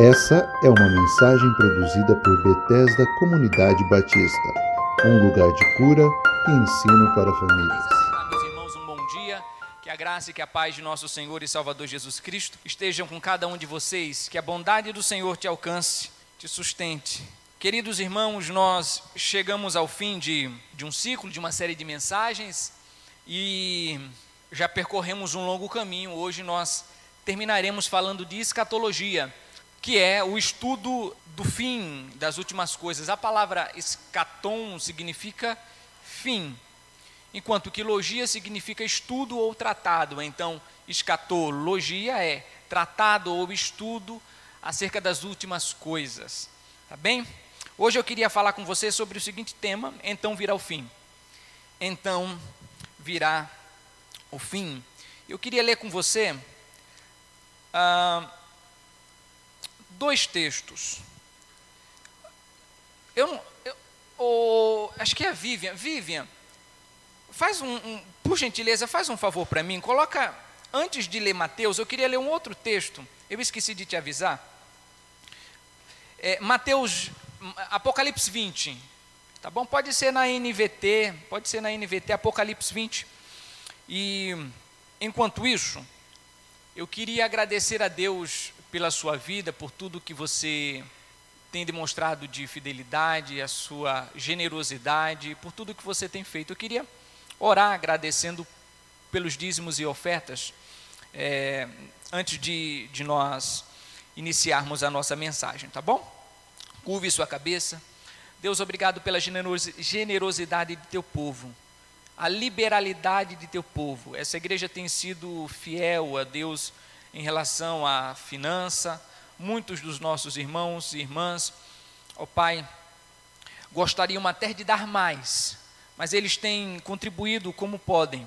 Essa é uma mensagem produzida por Bethesda Comunidade Batista, um lugar de cura e ensino para famílias. Meus irmãos, um bom dia. Que a graça e que a paz de nosso Senhor e Salvador Jesus Cristo estejam com cada um de vocês. Que a bondade do Senhor te alcance, te sustente. Queridos irmãos, nós chegamos ao fim de, de um ciclo, de uma série de mensagens e já percorremos um longo caminho. Hoje nós terminaremos falando de escatologia que é o estudo do fim das últimas coisas. A palavra escatom significa fim, enquanto que logia significa estudo ou tratado. Então, escatologia é tratado ou estudo acerca das últimas coisas. Tá bem? Hoje eu queria falar com você sobre o seguinte tema: então virá o fim. Então virá o fim. Eu queria ler com você. Uh, dois textos. Eu. Eu, oh, acho que é a Vivian. Vivian, faz um, um por gentileza, faz um favor para mim. Coloca, antes de ler Mateus, eu queria ler um outro texto. Eu esqueci de te avisar. É, Mateus, Apocalipse 20. Tá bom? Pode ser na NVT, pode ser na NVT, Apocalipse 20. E enquanto isso, eu queria agradecer a Deus pela sua vida, por tudo que você tem demonstrado de fidelidade, a sua generosidade, por tudo que você tem feito. Eu queria orar agradecendo pelos dízimos e ofertas, é, antes de, de nós iniciarmos a nossa mensagem, tá bom? Curve sua cabeça. Deus, obrigado pela generosidade de teu povo, a liberalidade de teu povo. Essa igreja tem sido fiel a Deus em relação à finança. Muitos dos nossos irmãos e irmãs, ó oh Pai, gostariam até de dar mais, mas eles têm contribuído como podem.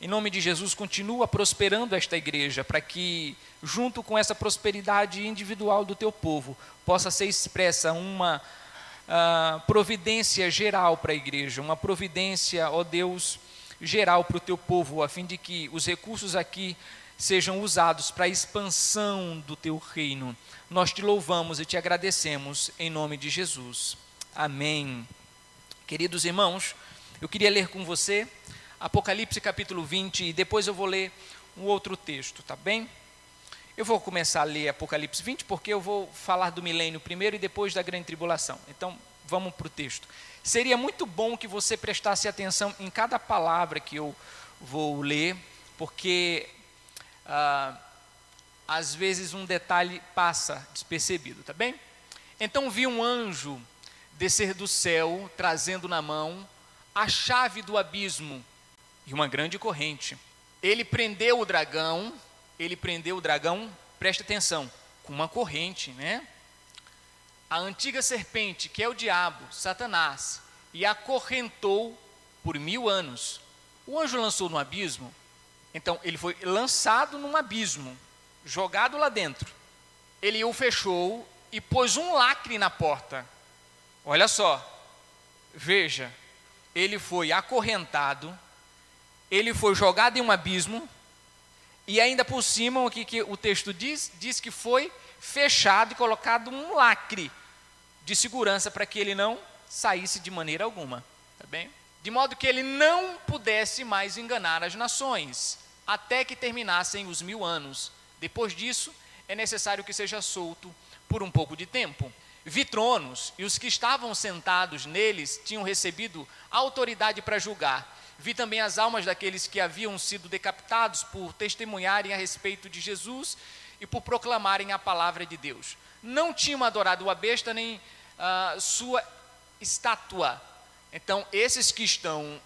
Em nome de Jesus, continua prosperando esta igreja, para que, junto com essa prosperidade individual do teu povo, possa ser expressa uma uh, providência geral para a igreja, uma providência, ó Deus, geral para o teu povo, a fim de que os recursos aqui sejam usados para a expansão do teu reino. Nós te louvamos e te agradecemos em nome de Jesus. Amém. Queridos irmãos, eu queria ler com você Apocalipse capítulo 20 e depois eu vou ler um outro texto, tá bem? Eu vou começar a ler Apocalipse 20 porque eu vou falar do milênio primeiro e depois da grande tribulação. Então, vamos para o texto. Seria muito bom que você prestasse atenção em cada palavra que eu vou ler, porque ah, às vezes um detalhe passa despercebido, tá bem? Então vi um anjo descer do céu, trazendo na mão a chave do abismo e uma grande corrente. Ele prendeu o dragão, ele prendeu o dragão, preste atenção, com uma corrente, né? A antiga serpente, que é o diabo, Satanás, e acorrentou por mil anos. O anjo lançou no abismo então, ele foi lançado num abismo, jogado lá dentro. Ele o fechou e pôs um lacre na porta. Olha só, veja, ele foi acorrentado, ele foi jogado em um abismo, e ainda por cima, o que, que o texto diz? Diz que foi fechado e colocado um lacre de segurança para que ele não saísse de maneira alguma. Tá bem? De modo que ele não pudesse mais enganar as nações até que terminassem os mil anos. Depois disso, é necessário que seja solto por um pouco de tempo. Vi tronos, e os que estavam sentados neles tinham recebido autoridade para julgar. Vi também as almas daqueles que haviam sido decapitados por testemunharem a respeito de Jesus e por proclamarem a palavra de Deus. Não tinham adorado a besta nem uh, sua estátua. Então, esses que estão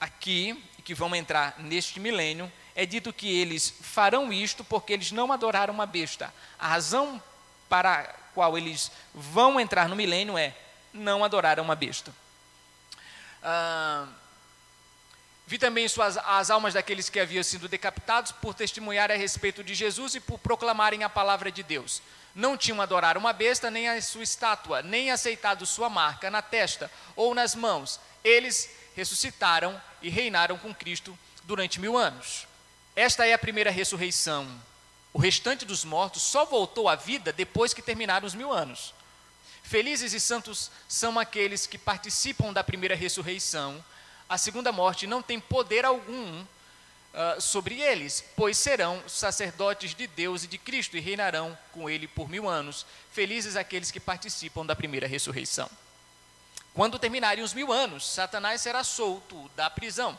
aqui e que vão entrar neste milênio é dito que eles farão isto porque eles não adoraram uma besta. A razão para a qual eles vão entrar no milênio é não adoraram uma besta. Ah, vi também suas, as almas daqueles que haviam sido decapitados por testemunhar a respeito de Jesus e por proclamarem a palavra de Deus. Não tinham adorado uma besta, nem a sua estátua, nem aceitado sua marca na testa ou nas mãos. Eles ressuscitaram e reinaram com Cristo durante mil anos. Esta é a primeira ressurreição. O restante dos mortos só voltou à vida depois que terminaram os mil anos. Felizes e santos são aqueles que participam da primeira ressurreição. A segunda morte não tem poder algum uh, sobre eles, pois serão sacerdotes de Deus e de Cristo e reinarão com ele por mil anos. Felizes aqueles que participam da primeira ressurreição. Quando terminarem os mil anos, Satanás será solto da prisão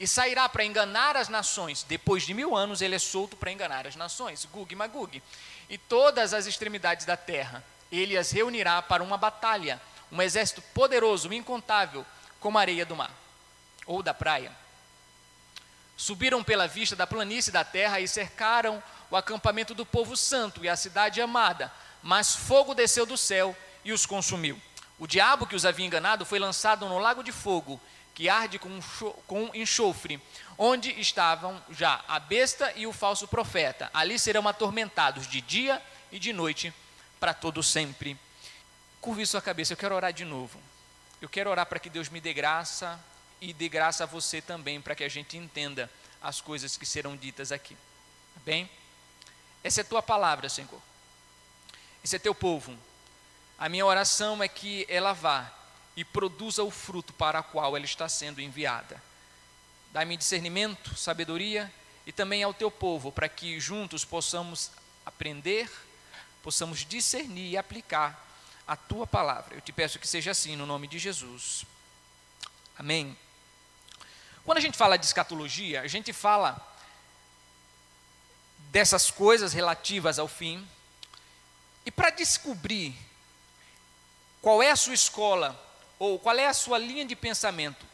e sairá para enganar as nações. Depois de mil anos, ele é solto para enganar as nações, Gug e Magug. E todas as extremidades da terra, ele as reunirá para uma batalha, um exército poderoso, incontável, como a areia do mar ou da praia. Subiram pela vista da planície da terra e cercaram o acampamento do povo santo e a cidade amada, mas fogo desceu do céu e os consumiu. O diabo que os havia enganado foi lançado no lago de fogo que arde com, enxofre, onde estavam já a besta e o falso profeta. Ali serão atormentados de dia e de noite para todo sempre. Curve sua cabeça, eu quero orar de novo. Eu quero orar para que Deus me dê graça e dê graça a você também, para que a gente entenda as coisas que serão ditas aqui. Tá bem? Essa é a tua palavra, Senhor. Esse é teu povo. A minha oração é que ela vá e produza o fruto para o qual ela está sendo enviada. Dá-me discernimento, sabedoria e também ao teu povo, para que juntos possamos aprender, possamos discernir e aplicar a tua palavra. Eu te peço que seja assim, no nome de Jesus. Amém. Quando a gente fala de escatologia, a gente fala dessas coisas relativas ao fim. E para descobrir qual é a sua escola ou qual é a sua linha de pensamento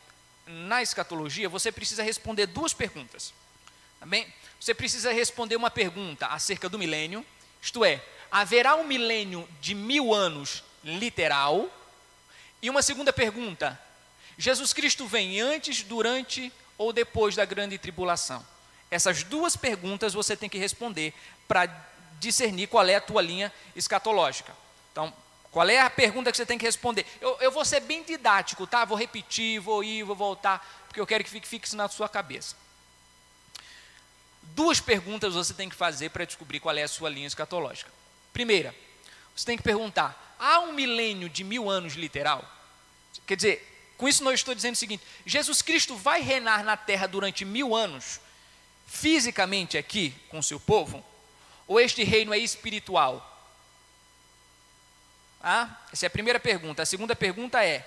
na escatologia, você precisa responder duas perguntas. Tá bem? Você precisa responder uma pergunta acerca do milênio, isto é, haverá um milênio de mil anos literal? E uma segunda pergunta: Jesus Cristo vem antes, durante ou depois da grande tribulação? Essas duas perguntas você tem que responder para discernir qual é a tua linha escatológica. Então, qual é a pergunta que você tem que responder? Eu, eu vou ser bem didático, tá? Vou repetir, vou ir, vou voltar, porque eu quero que fique fixe na sua cabeça. Duas perguntas você tem que fazer para descobrir qual é a sua linha escatológica. Primeira, você tem que perguntar: há um milênio de mil anos literal? Quer dizer, com isso não estou dizendo o seguinte: Jesus Cristo vai reinar na terra durante mil anos, fisicamente aqui, com seu povo? Ou este reino é espiritual? Ah, essa é a primeira pergunta. A segunda pergunta é: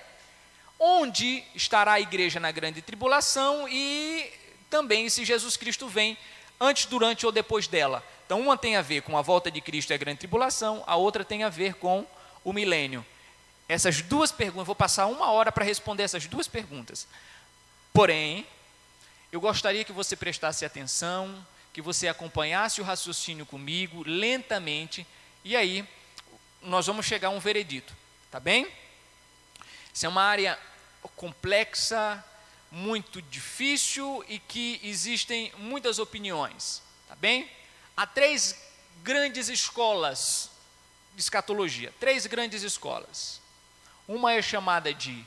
onde estará a igreja na grande tribulação e também se Jesus Cristo vem antes, durante ou depois dela? Então, uma tem a ver com a volta de Cristo e a grande tribulação, a outra tem a ver com o milênio. Essas duas perguntas, vou passar uma hora para responder essas duas perguntas. Porém, eu gostaria que você prestasse atenção, que você acompanhasse o raciocínio comigo lentamente, e aí nós vamos chegar a um veredito, tá bem? Isso é uma área complexa, muito difícil e que existem muitas opiniões, tá bem? Há três grandes escolas de escatologia, três grandes escolas. Uma é chamada de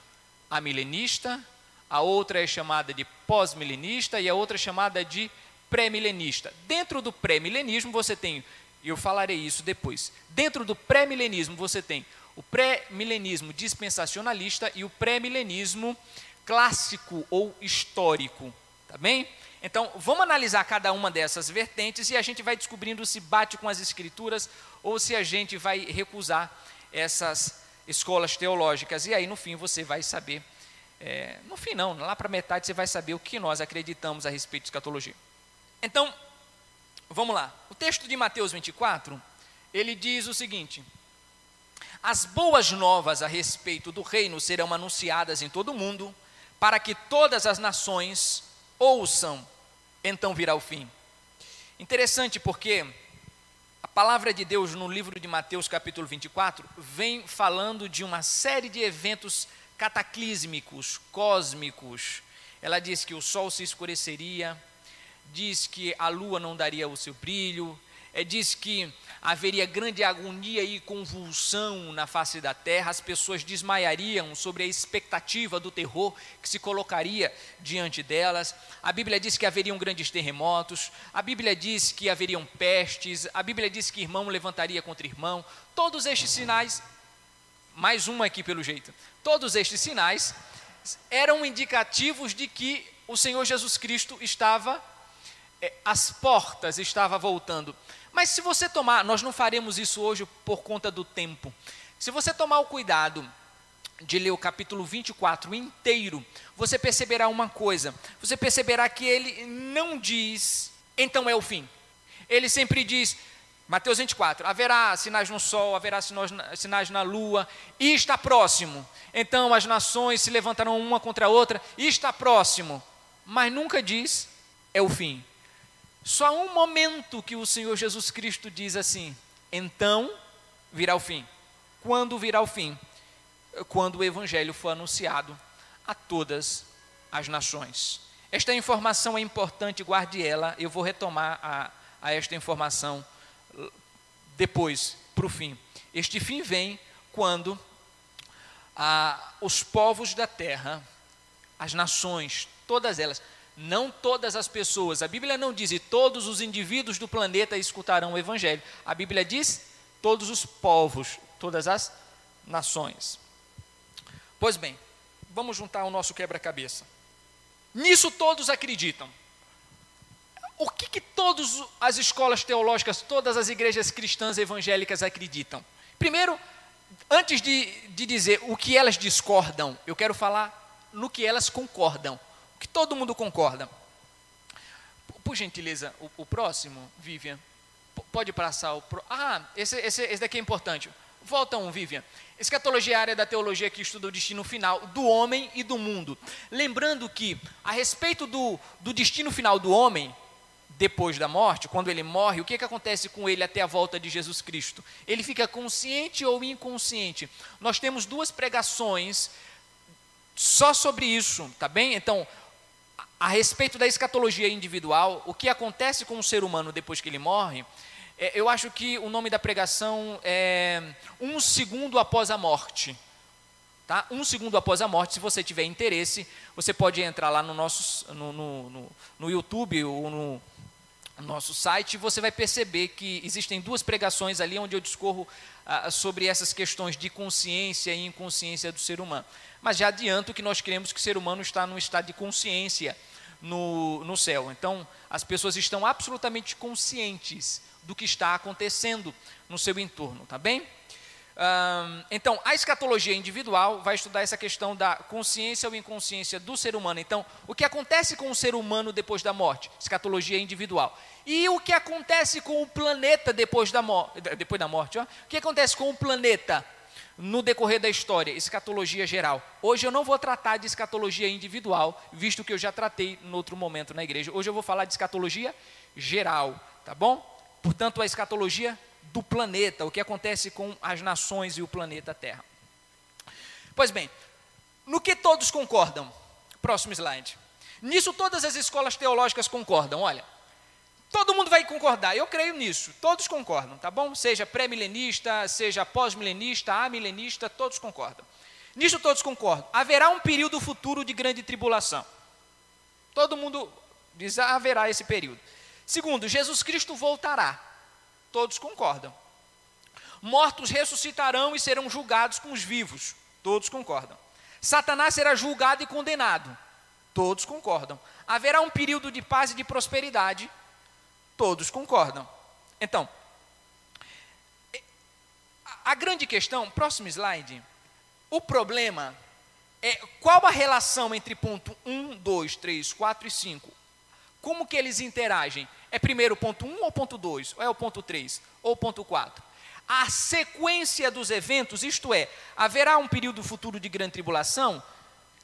amilenista, a outra é chamada de pós-milenista e a outra é chamada de pré-milenista. Dentro do pré-milenismo você tem e eu falarei isso depois. Dentro do pré-milenismo você tem o pré-milenismo dispensacionalista e o pré-milenismo clássico ou histórico, tá bem? Então, vamos analisar cada uma dessas vertentes e a gente vai descobrindo se bate com as escrituras ou se a gente vai recusar essas escolas teológicas. E aí, no fim, você vai saber, é, no fim não, lá para metade você vai saber o que nós acreditamos a respeito de escatologia. Então, Vamos lá. O texto de Mateus 24, ele diz o seguinte: As boas novas a respeito do reino serão anunciadas em todo o mundo, para que todas as nações ouçam, então virá o fim. Interessante porque a palavra de Deus no livro de Mateus, capítulo 24, vem falando de uma série de eventos cataclísmicos, cósmicos. Ela diz que o sol se escureceria, diz que a lua não daria o seu brilho, é, diz que haveria grande agonia e convulsão na face da terra, as pessoas desmaiariam sobre a expectativa do terror que se colocaria diante delas. A Bíblia diz que haveriam grandes terremotos, a Bíblia diz que haveriam pestes, a Bíblia diz que irmão levantaria contra irmão. Todos estes sinais, mais uma aqui pelo jeito, todos estes sinais eram indicativos de que o Senhor Jesus Cristo estava, as portas estava voltando. Mas se você tomar, nós não faremos isso hoje por conta do tempo. Se você tomar o cuidado de ler o capítulo 24 inteiro, você perceberá uma coisa. Você perceberá que ele não diz, então é o fim. Ele sempre diz, Mateus 24: haverá sinais no sol, haverá sinais na lua, e está próximo. Então as nações se levantarão uma contra a outra, e está próximo. Mas nunca diz, é o fim. Só um momento que o Senhor Jesus Cristo diz assim: então virá o fim. Quando virá o fim? Quando o Evangelho for anunciado a todas as nações. Esta informação é importante, guarde ela. Eu vou retomar a, a esta informação depois, para o fim. Este fim vem quando ah, os povos da terra, as nações, todas elas, não todas as pessoas, a Bíblia não diz e todos os indivíduos do planeta escutarão o Evangelho. A Bíblia diz todos os povos, todas as nações. Pois bem, vamos juntar o nosso quebra-cabeça. Nisso todos acreditam. O que, que todas as escolas teológicas, todas as igrejas cristãs evangélicas acreditam? Primeiro, antes de, de dizer o que elas discordam, eu quero falar no que elas concordam que todo mundo concorda. Por gentileza, o, o próximo, Vivian. Pode passar o. Pro... Ah, esse, esse, esse daqui é importante. Volta um, Vivian. Escatologia é a área da teologia que estuda o destino final do homem e do mundo. Lembrando que, a respeito do, do destino final do homem, depois da morte, quando ele morre, o que, que acontece com ele até a volta de Jesus Cristo? Ele fica consciente ou inconsciente? Nós temos duas pregações só sobre isso, tá bem? Então, a respeito da escatologia individual, o que acontece com o ser humano depois que ele morre, é, eu acho que o nome da pregação é Um Segundo Após a Morte. Tá? Um segundo após a morte, se você tiver interesse, você pode entrar lá no nosso no, no, no, no YouTube ou no nosso site, você vai perceber que existem duas pregações ali onde eu discorro ah, sobre essas questões de consciência e inconsciência do ser humano. Mas já adianto que nós queremos que o ser humano está num estado de consciência no, no céu. Então, as pessoas estão absolutamente conscientes do que está acontecendo no seu entorno, tá bem? então, a escatologia individual vai estudar essa questão da consciência ou inconsciência do ser humano. Então, o que acontece com o ser humano depois da morte? Escatologia individual. E o que acontece com o planeta depois da, mo depois da morte? Ó? O que acontece com o planeta no decorrer da história, escatologia geral. Hoje eu não vou tratar de escatologia individual, visto que eu já tratei em outro momento na igreja. Hoje eu vou falar de escatologia geral, tá bom? Portanto, a escatologia do planeta, o que acontece com as nações e o planeta Terra. Pois bem, no que todos concordam? Próximo slide. Nisso todas as escolas teológicas concordam. Olha, Todo mundo vai concordar, eu creio nisso, todos concordam, tá bom? Seja pré-milenista, seja pós-milenista, amilenista, todos concordam. Nisso todos concordam. Haverá um período futuro de grande tribulação. Todo mundo diz ah, haverá esse período. Segundo, Jesus Cristo voltará. Todos concordam. Mortos ressuscitarão e serão julgados com os vivos. Todos concordam. Satanás será julgado e condenado. Todos concordam. Haverá um período de paz e de prosperidade Todos concordam. Então, a grande questão, próximo slide, o problema é qual a relação entre ponto 1, 2, 3, 4 e 5? Como que eles interagem? É primeiro o ponto 1 ou ponto 2? Ou é o ponto 3? Ou ponto 4? A sequência dos eventos, isto é, haverá um período futuro de grande tribulação?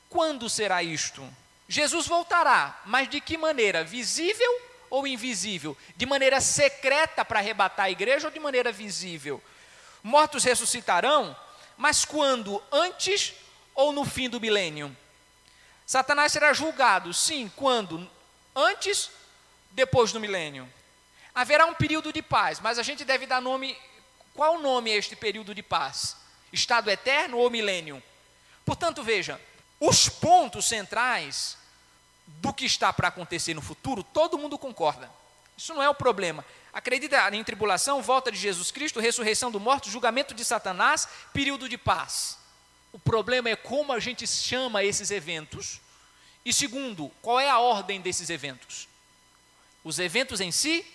Quando será isto? Jesus voltará, mas de que maneira? Visível ou invisível? De maneira secreta para arrebatar a igreja ou de maneira visível? Mortos ressuscitarão, mas quando? Antes ou no fim do milênio? Satanás será julgado, sim, quando? Antes, depois do milênio. haverá um período de paz, mas a gente deve dar nome. Qual nome é este período de paz? Estado eterno ou milênio? Portanto, veja, os pontos centrais do que está para acontecer no futuro, todo mundo concorda. Isso não é o problema. Acredita em tribulação, volta de Jesus Cristo, ressurreição do morto, julgamento de Satanás, período de paz. O problema é como a gente chama esses eventos. E segundo, qual é a ordem desses eventos? Os eventos em si,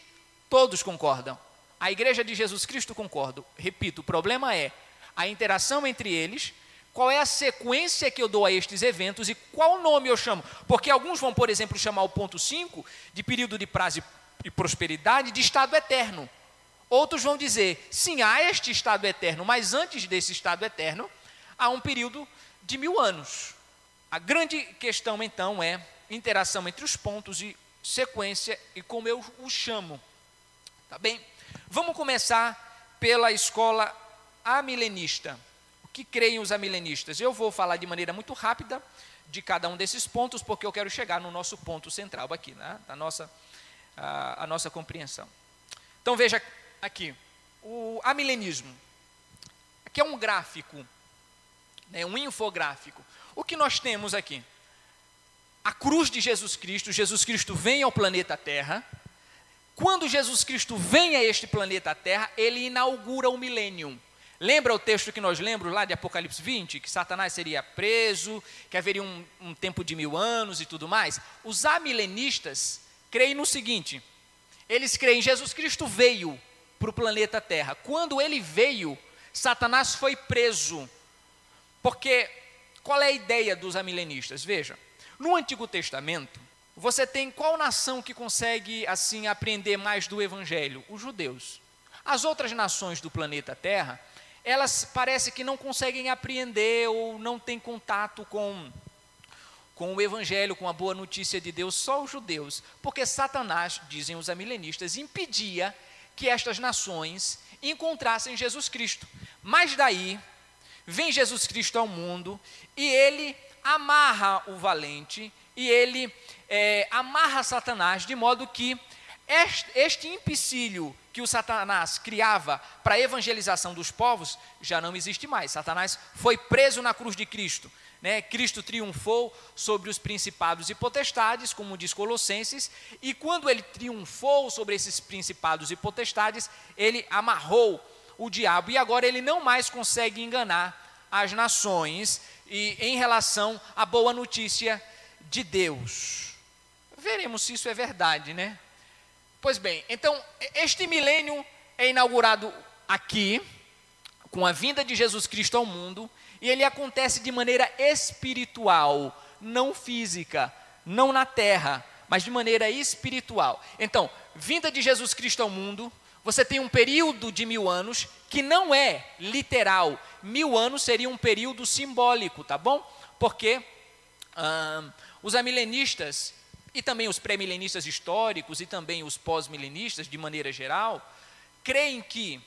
todos concordam. A igreja de Jesus Cristo concorda. Repito, o problema é a interação entre eles, qual é a sequência que eu dou a estes eventos e qual nome eu chamo. Porque alguns vão, por exemplo, chamar o ponto 5 de período de prazo e prosperidade de estado eterno. Outros vão dizer, sim, há este estado eterno, mas antes desse estado eterno, há um período de mil anos. A grande questão, então, é interação entre os pontos e sequência e como eu o chamo. Tá bem? Vamos começar pela escola amilenista. Que creem os amilenistas? Eu vou falar de maneira muito rápida de cada um desses pontos, porque eu quero chegar no nosso ponto central aqui, né? da nossa, a, a nossa compreensão. Então veja aqui, o amilenismo. Aqui é um gráfico né, um infográfico. O que nós temos aqui? A cruz de Jesus Cristo, Jesus Cristo vem ao planeta Terra. Quando Jesus Cristo vem a este planeta Terra, ele inaugura o milênio. Lembra o texto que nós lembramos lá de Apocalipse 20? Que Satanás seria preso, que haveria um, um tempo de mil anos e tudo mais? Os amilenistas creem no seguinte: eles creem Jesus Cristo veio para o planeta Terra. Quando ele veio, Satanás foi preso porque qual é a ideia dos amilenistas? Veja, no Antigo Testamento, você tem qual nação que consegue assim aprender mais do evangelho? Os judeus. As outras nações do planeta Terra, elas parece que não conseguem apreender ou não têm contato com com o evangelho, com a boa notícia de Deus, só os judeus, porque Satanás, dizem os amilenistas, impedia que estas nações encontrassem Jesus Cristo. Mas daí vem Jesus Cristo ao mundo e ele amarra o valente e ele é, amarra Satanás de modo que este, este empecilho que o Satanás criava para a evangelização dos povos já não existe mais. Satanás foi preso na cruz de Cristo. Né? Cristo triunfou sobre os principados e potestades, como diz Colossenses, e quando ele triunfou sobre esses principados e potestades, ele amarrou o diabo e agora ele não mais consegue enganar as nações e em relação à boa notícia de Deus. Veremos se isso é verdade, né? Pois bem, então este milênio é inaugurado aqui com a vinda de Jesus Cristo ao mundo e ele acontece de maneira espiritual, não física, não na terra, mas de maneira espiritual. Então, vinda de Jesus Cristo ao mundo, você tem um período de mil anos que não é literal. Mil anos seria um período simbólico, tá bom? Porque os amilenistas e também os pré-milenistas históricos e também os pós-milenistas, de maneira geral, creem que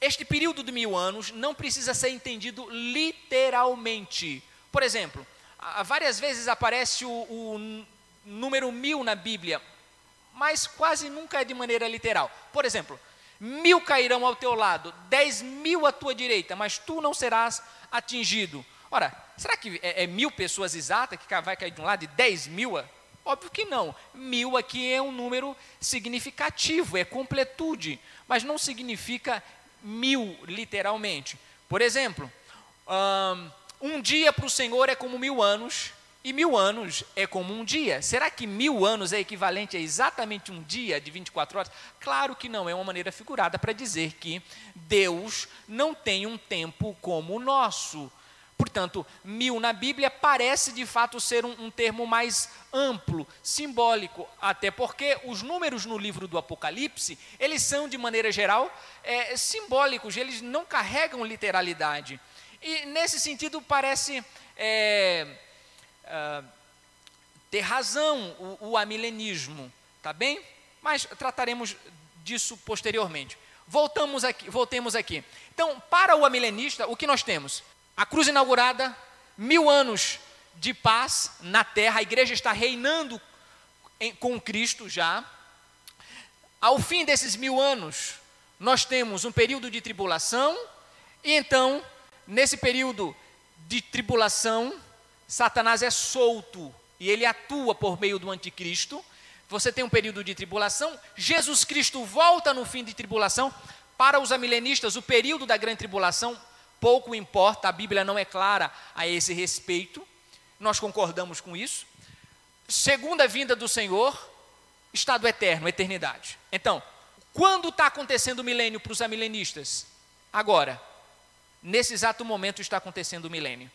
este período de mil anos não precisa ser entendido literalmente. Por exemplo, várias vezes aparece o, o número mil na Bíblia, mas quase nunca é de maneira literal. Por exemplo, mil cairão ao teu lado, dez mil à tua direita, mas tu não serás atingido. Ora, será que é, é mil pessoas exatas que vai cair de um lado e dez mil? Óbvio que não. Mil aqui é um número significativo, é completude, mas não significa mil literalmente. Por exemplo, um dia para o Senhor é como mil anos, e mil anos é como um dia. Será que mil anos é equivalente a exatamente um dia de 24 horas? Claro que não, é uma maneira figurada para dizer que Deus não tem um tempo como o nosso. Portanto, mil na Bíblia parece de fato ser um, um termo mais amplo, simbólico, até porque os números no livro do Apocalipse, eles são, de maneira geral, é, simbólicos, eles não carregam literalidade. E, nesse sentido, parece. É, uh, ter razão o, o amilenismo, tá bem? Mas trataremos disso posteriormente. Voltamos aqui, voltemos aqui. Então, para o amilenista, o que nós temos? A cruz inaugurada, mil anos de paz na terra, a igreja está reinando em, com Cristo já. ao fim desses mil anos, nós temos um período de tribulação, e então, nesse período de tribulação, Satanás é solto e ele atua por meio do anticristo. Você tem um período de tribulação, Jesus Cristo volta no fim de tribulação. Para os amilenistas, o período da grande tribulação pouco importa, a Bíblia não é clara a esse respeito. Nós concordamos com isso. Segunda vinda do Senhor, estado eterno, eternidade. Então, quando está acontecendo o milênio para os amilenistas? Agora. Nesse exato momento está acontecendo o milênio.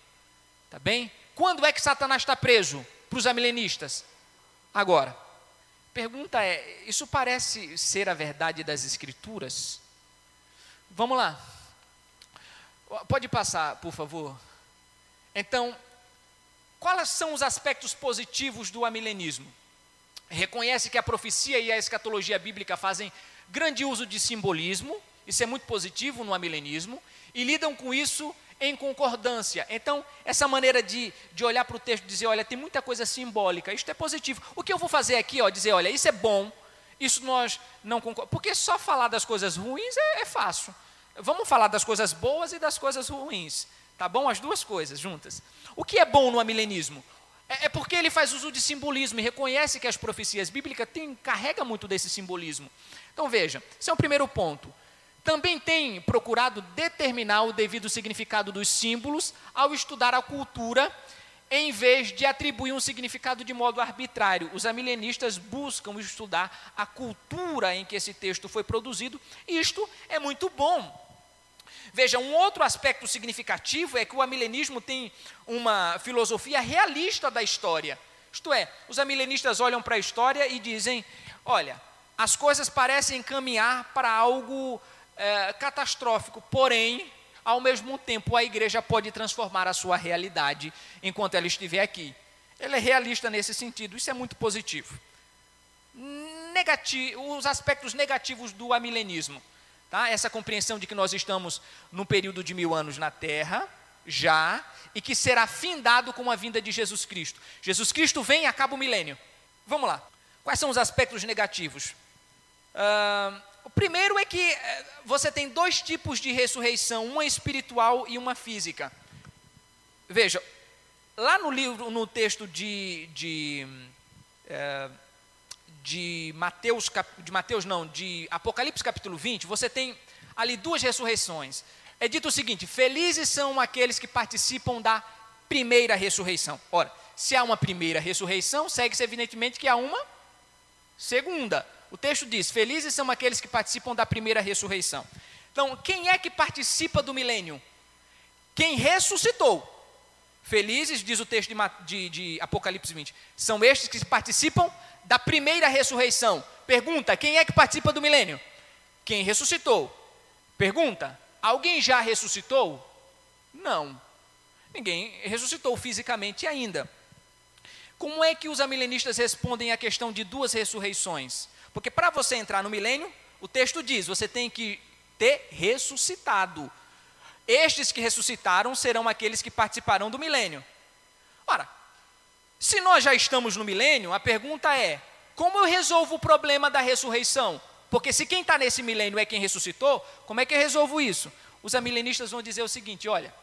Tá bem? Quando é que Satanás está preso para os amilenistas? Agora. Pergunta é: isso parece ser a verdade das Escrituras? Vamos lá. Pode passar, por favor. Então, quais são os aspectos positivos do amilenismo? Reconhece que a profecia e a escatologia bíblica fazem grande uso de simbolismo, isso é muito positivo no amilenismo, e lidam com isso em concordância. Então, essa maneira de, de olhar para o texto e dizer, olha, tem muita coisa simbólica, isto é positivo. O que eu vou fazer aqui, ó, dizer, olha, isso é bom, isso nós não concordamos. Porque só falar das coisas ruins é, é fácil. Vamos falar das coisas boas e das coisas ruins. Tá bom? As duas coisas juntas. O que é bom no amilenismo? É, é porque ele faz uso de simbolismo e reconhece que as profecias bíblicas têm, carrega muito desse simbolismo. Então veja, esse é o primeiro ponto. Também tem procurado determinar o devido significado dos símbolos ao estudar a cultura, em vez de atribuir um significado de modo arbitrário. Os amilenistas buscam estudar a cultura em que esse texto foi produzido, isto é muito bom. Veja, um outro aspecto significativo é que o amilenismo tem uma filosofia realista da história. Isto é, os amilenistas olham para a história e dizem: olha, as coisas parecem caminhar para algo é, catastrófico, porém, ao mesmo tempo, a igreja pode transformar a sua realidade enquanto ela estiver aqui. Ele é realista nesse sentido, isso é muito positivo. Negativo, os aspectos negativos do amilenismo. Tá? Essa compreensão de que nós estamos num período de mil anos na Terra, já, e que será findado com a vinda de Jesus Cristo. Jesus Cristo vem e acaba o milênio. Vamos lá. Quais são os aspectos negativos? Uh, o primeiro é que eh, você tem dois tipos de ressurreição, uma espiritual e uma física. Veja, lá no livro, no texto de, de é, de Mateus, de Mateus não, de Apocalipse capítulo 20, você tem ali duas ressurreições. É dito o seguinte: felizes são aqueles que participam da primeira ressurreição. Ora, se há uma primeira ressurreição, segue-se evidentemente que há uma segunda. O texto diz: felizes são aqueles que participam da primeira ressurreição. Então, quem é que participa do milênio? Quem ressuscitou. Felizes, diz o texto de, de, de Apocalipse 20, são estes que participam da primeira ressurreição. Pergunta: quem é que participa do milênio? Quem ressuscitou? Pergunta: alguém já ressuscitou? Não. Ninguém ressuscitou fisicamente ainda. Como é que os amilenistas respondem à questão de duas ressurreições? Porque para você entrar no milênio, o texto diz: você tem que ter ressuscitado. Estes que ressuscitaram serão aqueles que participarão do milênio. Ora, se nós já estamos no milênio, a pergunta é: como eu resolvo o problema da ressurreição? Porque se quem está nesse milênio é quem ressuscitou, como é que eu resolvo isso? Os amilenistas vão dizer o seguinte: olha,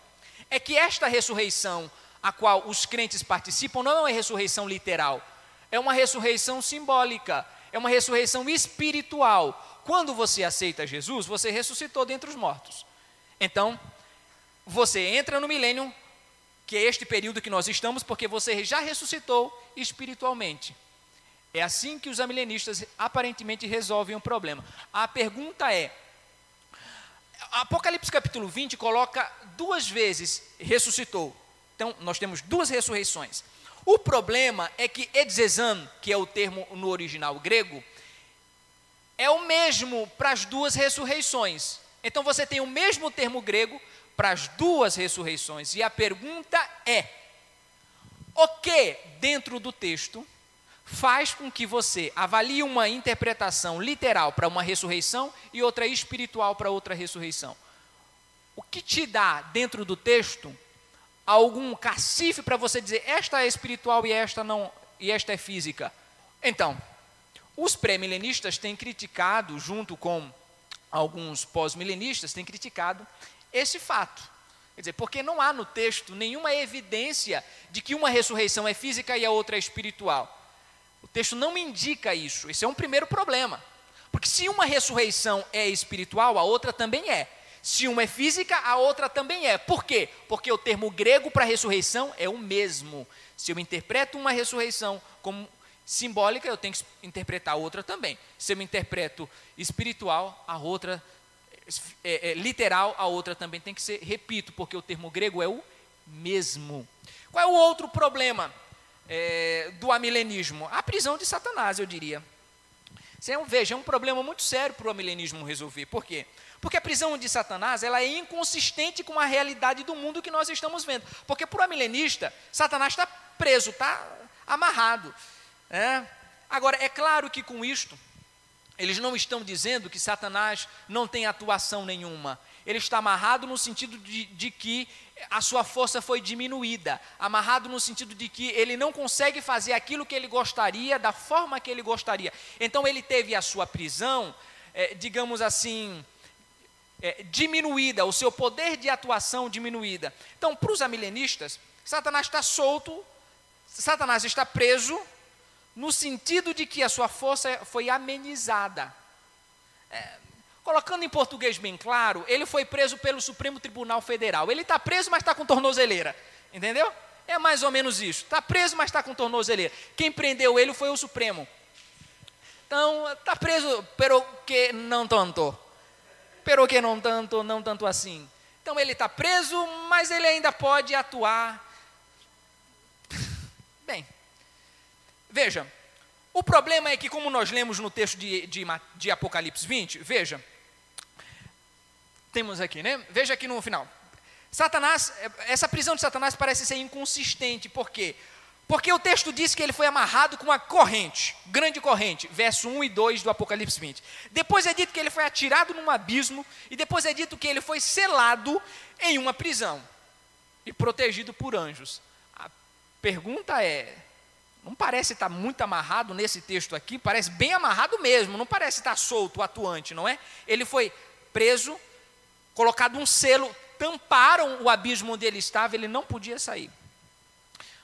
é que esta ressurreição a qual os crentes participam não é uma ressurreição literal, é uma ressurreição simbólica, é uma ressurreição espiritual. Quando você aceita Jesus, você ressuscitou dentre os mortos. Então, você entra no milênio que é este período que nós estamos, porque você já ressuscitou espiritualmente. É assim que os amilenistas aparentemente resolvem o problema. A pergunta é: Apocalipse capítulo 20 coloca duas vezes ressuscitou. Então, nós temos duas ressurreições. O problema é que Edzezan, que é o termo no original grego, é o mesmo para as duas ressurreições. Então você tem o mesmo termo grego para as duas ressurreições. E a pergunta é: o que dentro do texto faz com que você avalie uma interpretação literal para uma ressurreição e outra espiritual para outra ressurreição? O que te dá dentro do texto algum cacife para você dizer esta é espiritual e esta não e esta é física? Então, os pré-milenistas têm criticado, junto com alguns pós-milenistas, têm criticado esse fato. Quer dizer, porque não há no texto nenhuma evidência de que uma ressurreição é física e a outra é espiritual. O texto não indica isso. Esse é um primeiro problema. Porque se uma ressurreição é espiritual, a outra também é. Se uma é física, a outra também é. Por quê? Porque o termo grego para ressurreição é o mesmo. Se eu interpreto uma ressurreição como simbólica, eu tenho que interpretar a outra também. Se eu interpreto espiritual, a outra é, é, literal, a outra também tem que ser, repito, porque o termo grego é o mesmo. Qual é o outro problema é, do amilenismo? A prisão de Satanás, eu diria. Você, veja, é um problema muito sério para o amilenismo resolver. Por quê? Porque a prisão de Satanás ela é inconsistente com a realidade do mundo que nós estamos vendo. Porque para o amilenista, Satanás está preso, está amarrado. É? Agora, é claro que com isto, eles não estão dizendo que Satanás não tem atuação nenhuma. Ele está amarrado no sentido de, de, que a sua força foi diminuída, amarrado no sentido de que ele não consegue fazer aquilo que ele gostaria, da forma que ele gostaria. Então ele teve a sua prisão, é, digamos assim, é, diminuída, o seu poder de atuação diminuída. Então, para os amilenistas, Satanás está solto, Satanás está preso, no sentido de que a sua força foi amenizada. É, colocando em português bem claro, ele foi preso pelo Supremo Tribunal Federal. Ele está preso, mas está com tornozeleira. Entendeu? É mais ou menos isso. Está preso, mas está com tornozeleira. Quem prendeu ele foi o Supremo. Então, está preso, pero que não tanto. Pero que não tanto, não tanto assim. Então, ele está preso, mas ele ainda pode atuar. Bem, Veja, o problema é que, como nós lemos no texto de, de, de Apocalipse 20, veja, temos aqui, né? Veja aqui no final. Satanás, essa prisão de Satanás parece ser inconsistente, por quê? Porque o texto diz que ele foi amarrado com uma corrente, grande corrente, verso 1 e 2 do Apocalipse 20. Depois é dito que ele foi atirado num abismo, e depois é dito que ele foi selado em uma prisão e protegido por anjos. A pergunta é: não parece estar muito amarrado nesse texto aqui, parece bem amarrado mesmo, não parece estar solto, atuante, não é? Ele foi preso, colocado um selo, tamparam o abismo onde ele estava, ele não podia sair.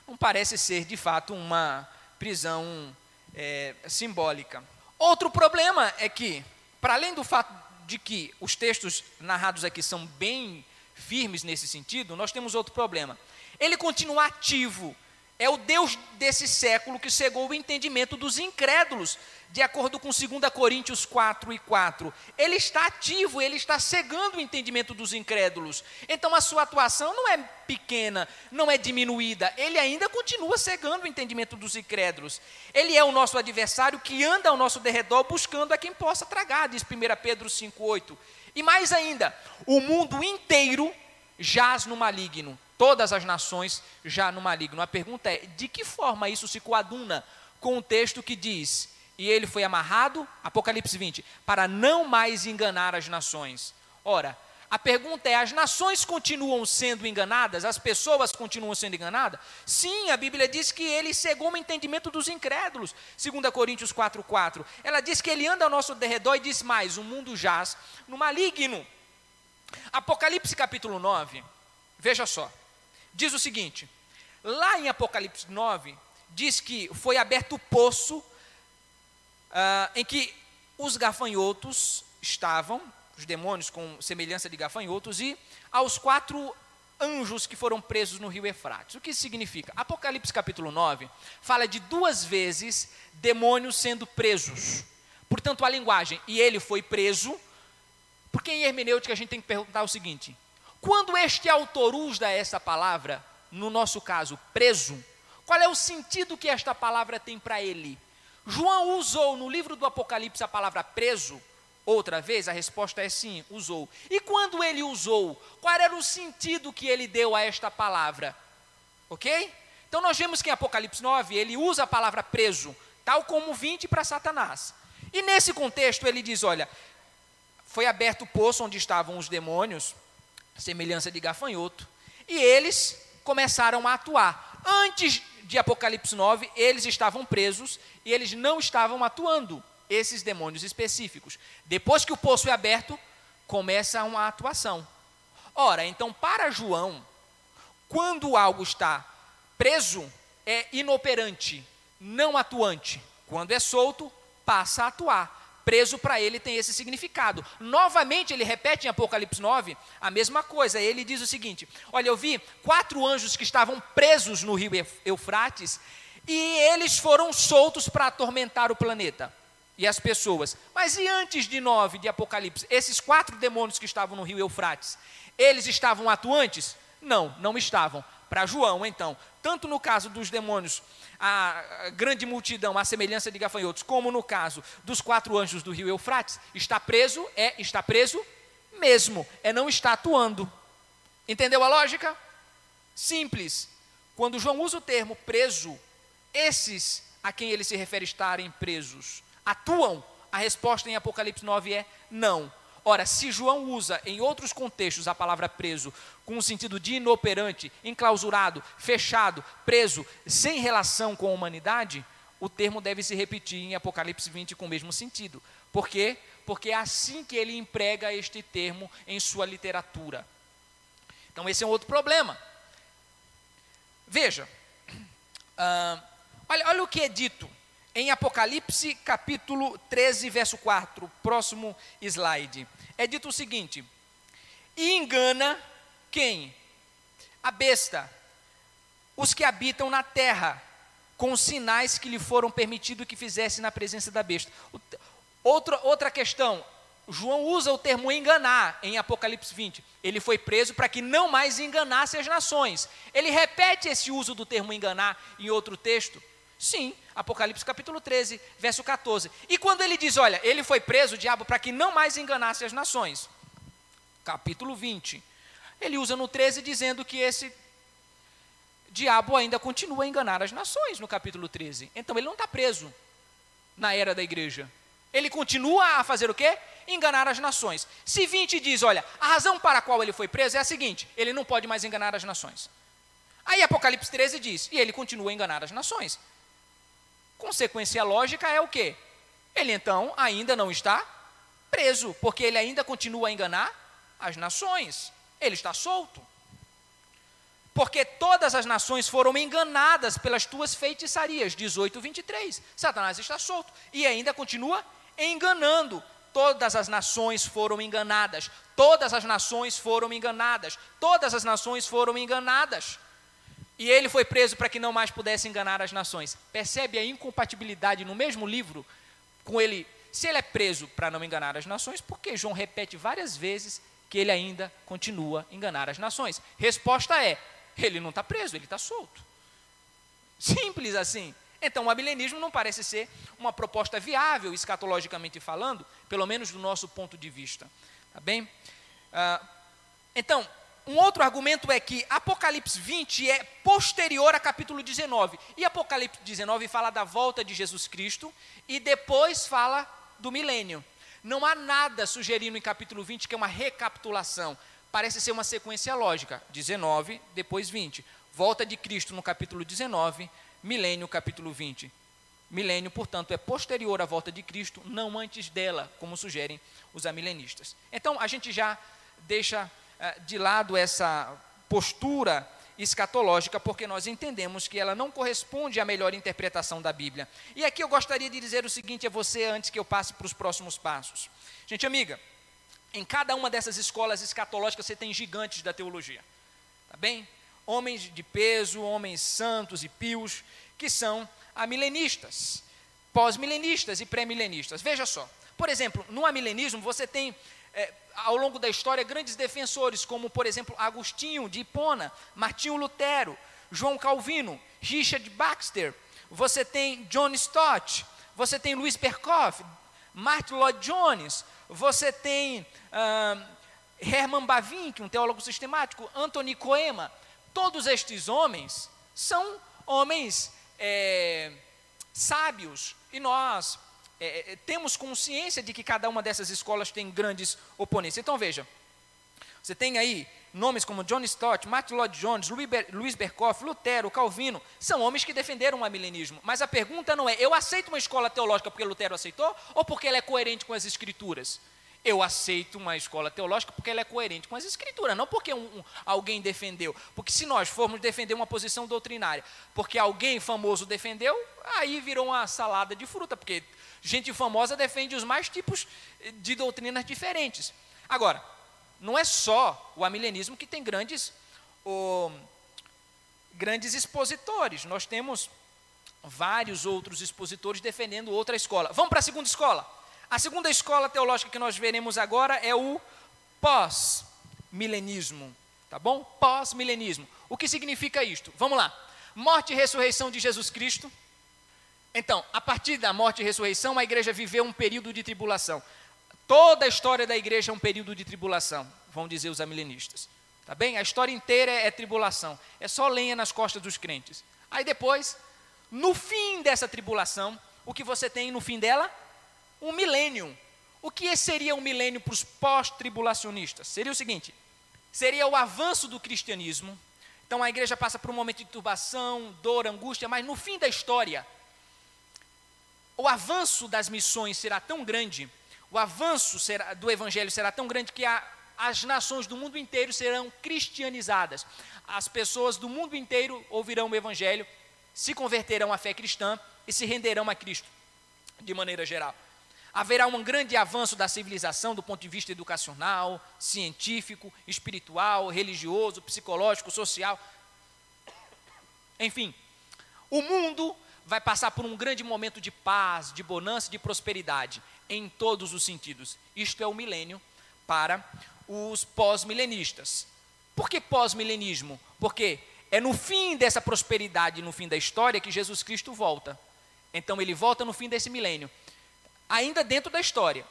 Não parece ser, de fato, uma prisão é, simbólica. Outro problema é que, para além do fato de que os textos narrados aqui são bem firmes nesse sentido, nós temos outro problema. Ele continua ativo é o Deus desse século que cegou o entendimento dos incrédulos, de acordo com 2 Coríntios 4 e 4. Ele está ativo, ele está cegando o entendimento dos incrédulos. Então a sua atuação não é pequena, não é diminuída, ele ainda continua cegando o entendimento dos incrédulos. Ele é o nosso adversário que anda ao nosso derredor buscando a quem possa tragar, diz 1 Pedro 5,8. E mais ainda, o mundo inteiro jaz no maligno todas as nações já no maligno. A pergunta é: de que forma isso se coaduna com o texto que diz: E ele foi amarrado, Apocalipse 20, para não mais enganar as nações? Ora, a pergunta é: as nações continuam sendo enganadas? As pessoas continuam sendo enganadas? Sim, a Bíblia diz que ele cegou o entendimento dos incrédulos. 2 Coríntios 4,4. Ela diz que ele anda ao nosso derredor e diz mais: o mundo jaz no maligno. Apocalipse capítulo 9, veja só diz o seguinte: lá em Apocalipse 9, diz que foi aberto o poço uh, em que os gafanhotos estavam, os demônios com semelhança de gafanhotos, e aos quatro anjos que foram presos no rio Efrates. O que isso significa? Apocalipse capítulo 9 fala de duas vezes demônios sendo presos. Portanto, a linguagem, e ele foi preso, porque em hermenêutica a gente tem que perguntar o seguinte: quando este autor usa essa palavra, no nosso caso, preso, qual é o sentido que esta palavra tem para ele? João usou no livro do Apocalipse a palavra preso, outra vez? A resposta é sim, usou. E quando ele usou, qual era o sentido que ele deu a esta palavra? Ok? Então nós vemos que em Apocalipse 9 ele usa a palavra preso, tal como 20 para Satanás. E nesse contexto ele diz: olha, foi aberto o poço onde estavam os demônios, semelhança de gafanhoto, e eles começaram a atuar. Antes de Apocalipse 9, eles estavam presos e eles não estavam atuando, esses demônios específicos. Depois que o poço é aberto, começa uma atuação. Ora, então, para João, quando algo está preso, é inoperante, não atuante. Quando é solto, passa a atuar. Preso para ele tem esse significado. Novamente ele repete em Apocalipse 9 a mesma coisa. Ele diz o seguinte: Olha, eu vi quatro anjos que estavam presos no rio Eufrates e eles foram soltos para atormentar o planeta e as pessoas. Mas e antes de 9 de Apocalipse? Esses quatro demônios que estavam no rio Eufrates, eles estavam atuantes? Não, não estavam. Para João, então, tanto no caso dos demônios, a grande multidão, a semelhança de gafanhotos, como no caso dos quatro anjos do rio Eufrates, está preso, é está preso mesmo, é não está atuando. Entendeu a lógica? Simples. Quando João usa o termo preso, esses a quem ele se refere estarem presos atuam? A resposta em Apocalipse 9 é não. Ora, se João usa em outros contextos a palavra preso com o sentido de inoperante, enclausurado, fechado, preso, sem relação com a humanidade, o termo deve se repetir em Apocalipse 20 com o mesmo sentido. Por quê? Porque é assim que ele emprega este termo em sua literatura. Então, esse é um outro problema. Veja, uh, olha, olha o que é dito em Apocalipse capítulo 13, verso 4, próximo slide, é dito o seguinte: E engana quem? A besta, os que habitam na terra, com sinais que lhe foram permitidos que fizesse na presença da besta. Outra, outra questão, João usa o termo enganar em Apocalipse 20. Ele foi preso para que não mais enganasse as nações. Ele repete esse uso do termo enganar em outro texto. Sim, Apocalipse capítulo 13, verso 14. E quando ele diz, olha, ele foi preso, o diabo, para que não mais enganasse as nações. Capítulo 20. Ele usa no 13 dizendo que esse diabo ainda continua a enganar as nações, no capítulo 13. Então ele não está preso na era da igreja. Ele continua a fazer o quê? Enganar as nações. Se 20 diz, olha, a razão para a qual ele foi preso é a seguinte: ele não pode mais enganar as nações. Aí Apocalipse 13 diz, e ele continua a enganar as nações. Consequência lógica é o quê? Ele então ainda não está preso, porque ele ainda continua a enganar as nações. Ele está solto. Porque todas as nações foram enganadas pelas tuas feitiçarias. 18, 23. Satanás está solto e ainda continua enganando. Todas as nações foram enganadas. Todas as nações foram enganadas. Todas as nações foram enganadas. E ele foi preso para que não mais pudesse enganar as nações. Percebe a incompatibilidade no mesmo livro com ele? Se ele é preso para não enganar as nações, por que João repete várias vezes que ele ainda continua a enganar as nações? Resposta é: ele não está preso, ele está solto. Simples assim. Então, o amilenismo não parece ser uma proposta viável, escatologicamente falando, pelo menos do nosso ponto de vista. Tá bem? Ah, então, um outro argumento é que Apocalipse 20 é posterior a capítulo 19. E Apocalipse 19 fala da volta de Jesus Cristo e depois fala do milênio. Não há nada sugerindo em capítulo 20 que é uma recapitulação. Parece ser uma sequência lógica. 19, depois 20. Volta de Cristo no capítulo 19, milênio, capítulo 20. Milênio, portanto, é posterior à volta de Cristo, não antes dela, como sugerem os amilenistas. Então, a gente já deixa de lado essa postura escatológica, porque nós entendemos que ela não corresponde à melhor interpretação da Bíblia. E aqui eu gostaria de dizer o seguinte a você antes que eu passe para os próximos passos. Gente amiga, em cada uma dessas escolas escatológicas você tem gigantes da teologia. Tá bem? Homens de peso, homens santos e pios, que são amilenistas, pós-milenistas e pré-milenistas. Veja só. Por exemplo, no amilenismo você tem é, ao longo da história grandes defensores, como por exemplo Agostinho de Hipona, Martinho Lutero, João Calvino, Richard Baxter, você tem John Stott, você tem Luiz Berkoff, Martin Lloyd Jones, você tem uh, Herman Bavinck, um teólogo sistemático, Anthony Coema. Todos estes homens são homens é, sábios e nós é, é, temos consciência de que cada uma dessas escolas tem grandes oponentes. Então veja, você tem aí nomes como John Stott, Martin Lloyd Jones, Luiz Berkoff, Lutero, Calvino, são homens que defenderam o amilenismo. Mas a pergunta não é: eu aceito uma escola teológica porque Lutero aceitou ou porque ela é coerente com as escrituras? Eu aceito uma escola teológica porque ela é coerente com as escrituras, não porque um, um, alguém defendeu. Porque se nós formos defender uma posição doutrinária, porque alguém famoso defendeu, aí virou uma salada de fruta, porque gente famosa defende os mais tipos de doutrinas diferentes. Agora, não é só o amilenismo que tem grandes, oh, grandes expositores. Nós temos vários outros expositores defendendo outra escola. Vamos para a segunda escola. A segunda escola teológica que nós veremos agora é o pós-milenismo, tá bom? Pós-milenismo. O que significa isto? Vamos lá. Morte e ressurreição de Jesus Cristo. Então, a partir da morte e ressurreição, a igreja viveu um período de tribulação. Toda a história da igreja é um período de tribulação, vão dizer os amilenistas. Tá bem? A história inteira é, é tribulação. É só lenha nas costas dos crentes. Aí depois, no fim dessa tribulação, o que você tem no fim dela? Um milênio. O que seria um milênio para os pós-tribulacionistas? Seria o seguinte: seria o avanço do cristianismo. Então a igreja passa por um momento de turbação, dor, angústia, mas no fim da história, o avanço das missões será tão grande, o avanço será, do evangelho será tão grande que a, as nações do mundo inteiro serão cristianizadas. As pessoas do mundo inteiro ouvirão o evangelho, se converterão à fé cristã e se renderão a Cristo, de maneira geral haverá um grande avanço da civilização do ponto de vista educacional, científico, espiritual, religioso, psicológico, social. Enfim, o mundo vai passar por um grande momento de paz, de bonança, de prosperidade, em todos os sentidos. Isto é o milênio para os pós-milenistas. Por que pós-milenismo? Porque é no fim dessa prosperidade, no fim da história, que Jesus Cristo volta. Então ele volta no fim desse milênio ainda dentro da história.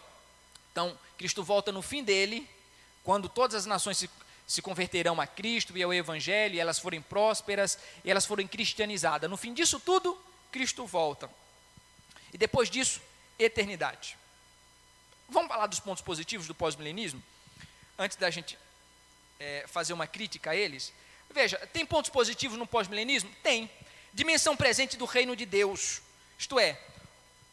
Então, Cristo volta no fim dele, quando todas as nações se, se converterão a Cristo e ao Evangelho, e elas forem prósperas, e elas forem cristianizadas. No fim disso tudo, Cristo volta. E depois disso, eternidade. Vamos falar dos pontos positivos do pós-milenismo? Antes da gente é, fazer uma crítica a eles. Veja, tem pontos positivos no pós-milenismo? Tem. Dimensão presente do reino de Deus. Isto é,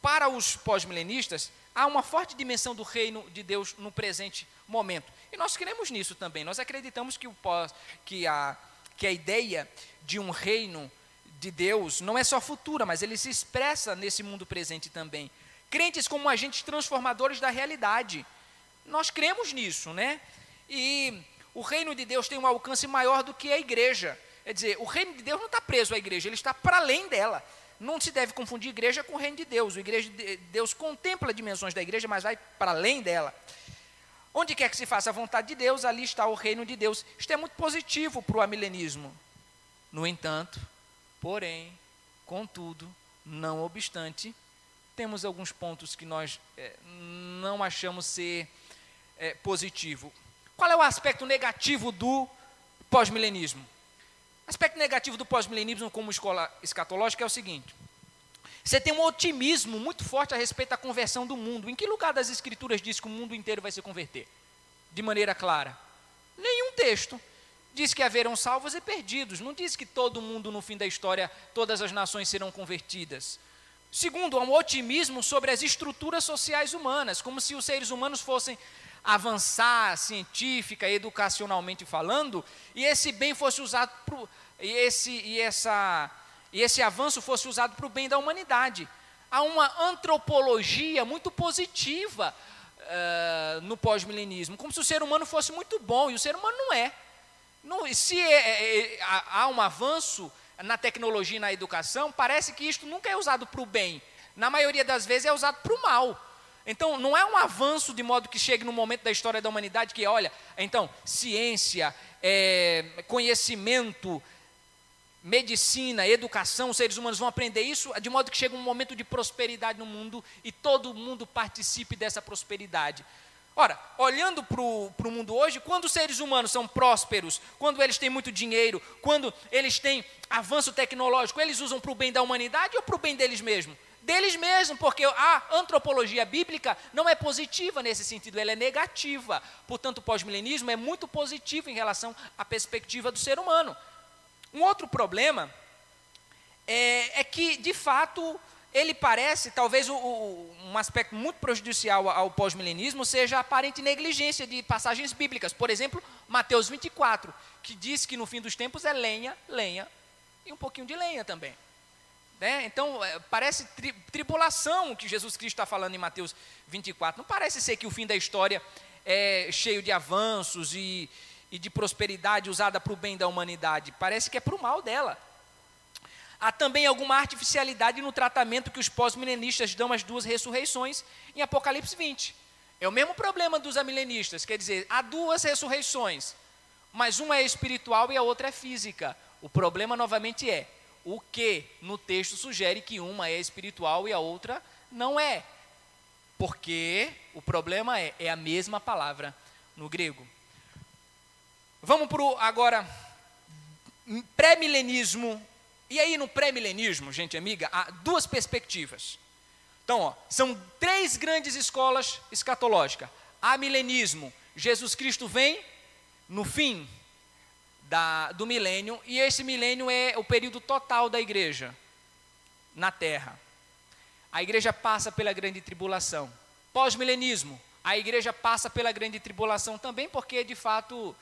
para os pós-milenistas, há uma forte dimensão do reino de Deus no presente momento. E nós cremos nisso também. Nós acreditamos que, o pós, que, a, que a ideia de um reino de Deus não é só futura, mas ele se expressa nesse mundo presente também. Crentes como agentes transformadores da realidade. Nós cremos nisso, né? E o reino de Deus tem um alcance maior do que a igreja. Quer dizer, o reino de Deus não está preso à igreja, ele está para além dela não se deve confundir igreja com o reino de Deus. O igreja de Deus contempla dimensões da igreja, mas vai para além dela. Onde quer que se faça a vontade de Deus, ali está o reino de Deus. Isto é muito positivo para o amilenismo. No entanto, porém, contudo, não obstante, temos alguns pontos que nós é, não achamos ser é, positivo. Qual é o aspecto negativo do pós-milenismo? Aspecto negativo do pós-milenismo como escola escatológica é o seguinte: você tem um otimismo muito forte a respeito da conversão do mundo. Em que lugar das Escrituras diz que o mundo inteiro vai se converter? De maneira clara? Nenhum texto. Diz que haverão salvos e perdidos. Não diz que todo mundo, no fim da história, todas as nações serão convertidas. Segundo, há um otimismo sobre as estruturas sociais humanas, como se os seres humanos fossem avançar científica, educacionalmente falando, e esse bem fosse usado pro, e esse e essa e esse avanço fosse usado para o bem da humanidade. Há uma antropologia muito positiva uh, no pós-milenismo, como se o ser humano fosse muito bom, e o ser humano não é. Não, se é, é, é, há um avanço na tecnologia e na educação, parece que isto nunca é usado para o bem. Na maioria das vezes é usado para o mal. Então, não é um avanço de modo que chegue no momento da história da humanidade que, olha, então, ciência, é, conhecimento, medicina, educação, os seres humanos vão aprender isso, de modo que chega um momento de prosperidade no mundo e todo mundo participe dessa prosperidade. Ora, olhando para o mundo hoje, quando os seres humanos são prósperos, quando eles têm muito dinheiro, quando eles têm avanço tecnológico, eles usam para o bem da humanidade ou para o bem deles mesmos? Deles mesmos, porque a antropologia bíblica não é positiva nesse sentido, ela é negativa. Portanto, o pós-milenismo é muito positivo em relação à perspectiva do ser humano. Um outro problema é, é que, de fato, ele parece, talvez o, o, um aspecto muito prejudicial ao pós-milenismo seja a aparente negligência de passagens bíblicas. Por exemplo, Mateus 24, que diz que no fim dos tempos é lenha, lenha e um pouquinho de lenha também. Né? Então, é, parece tri, tribulação que Jesus Cristo está falando em Mateus 24. Não parece ser que o fim da história é cheio de avanços e, e de prosperidade usada para o bem da humanidade. Parece que é para o mal dela. Há também alguma artificialidade no tratamento que os pós-milenistas dão às duas ressurreições em Apocalipse 20. É o mesmo problema dos amilenistas, quer dizer, há duas ressurreições, mas uma é espiritual e a outra é física. O problema novamente é o que no texto sugere que uma é espiritual e a outra não é. Porque o problema é, é a mesma palavra no grego. Vamos para o agora pré-milenismo e aí, no pré-milenismo, gente amiga, há duas perspectivas. Então, ó, são três grandes escolas escatológicas. Há milenismo, Jesus Cristo vem no fim da, do milênio, e esse milênio é o período total da igreja na terra. A igreja passa pela grande tribulação. Pós-milenismo, a igreja passa pela grande tribulação também, porque de fato,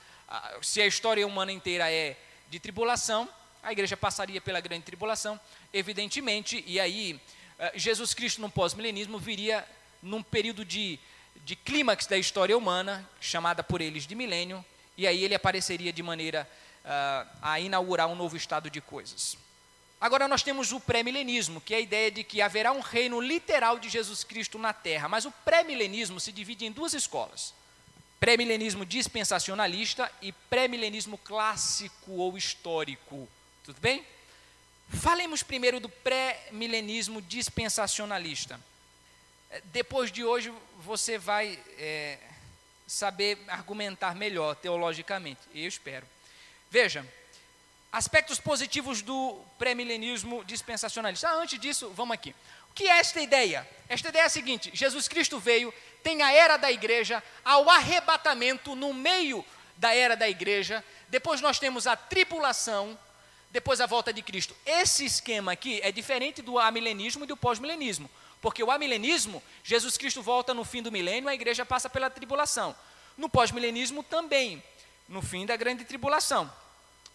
se a história humana inteira é de tribulação, a igreja passaria pela grande tribulação, evidentemente, e aí eh, Jesus Cristo no pós-milenismo viria num período de, de clímax da história humana, chamada por eles de milênio, e aí ele apareceria de maneira uh, a inaugurar um novo estado de coisas. Agora nós temos o pré-milenismo, que é a ideia de que haverá um reino literal de Jesus Cristo na Terra, mas o pré-milenismo se divide em duas escolas. Pré-milenismo dispensacionalista e pré-milenismo clássico ou histórico. Tudo bem? Falemos primeiro do pré-milenismo dispensacionalista. Depois de hoje você vai é, saber argumentar melhor teologicamente, eu espero. Veja, aspectos positivos do pré-milenismo dispensacionalista. Ah, antes disso, vamos aqui. O que é esta ideia? Esta ideia é a seguinte: Jesus Cristo veio, tem a era da igreja, ao arrebatamento no meio da era da igreja, depois nós temos a tribulação, depois a volta de Cristo. Esse esquema aqui é diferente do amilenismo e do pós-milenismo. Porque o amilenismo, Jesus Cristo volta no fim do milênio, a igreja passa pela tribulação. No pós-milenismo também, no fim da grande tribulação.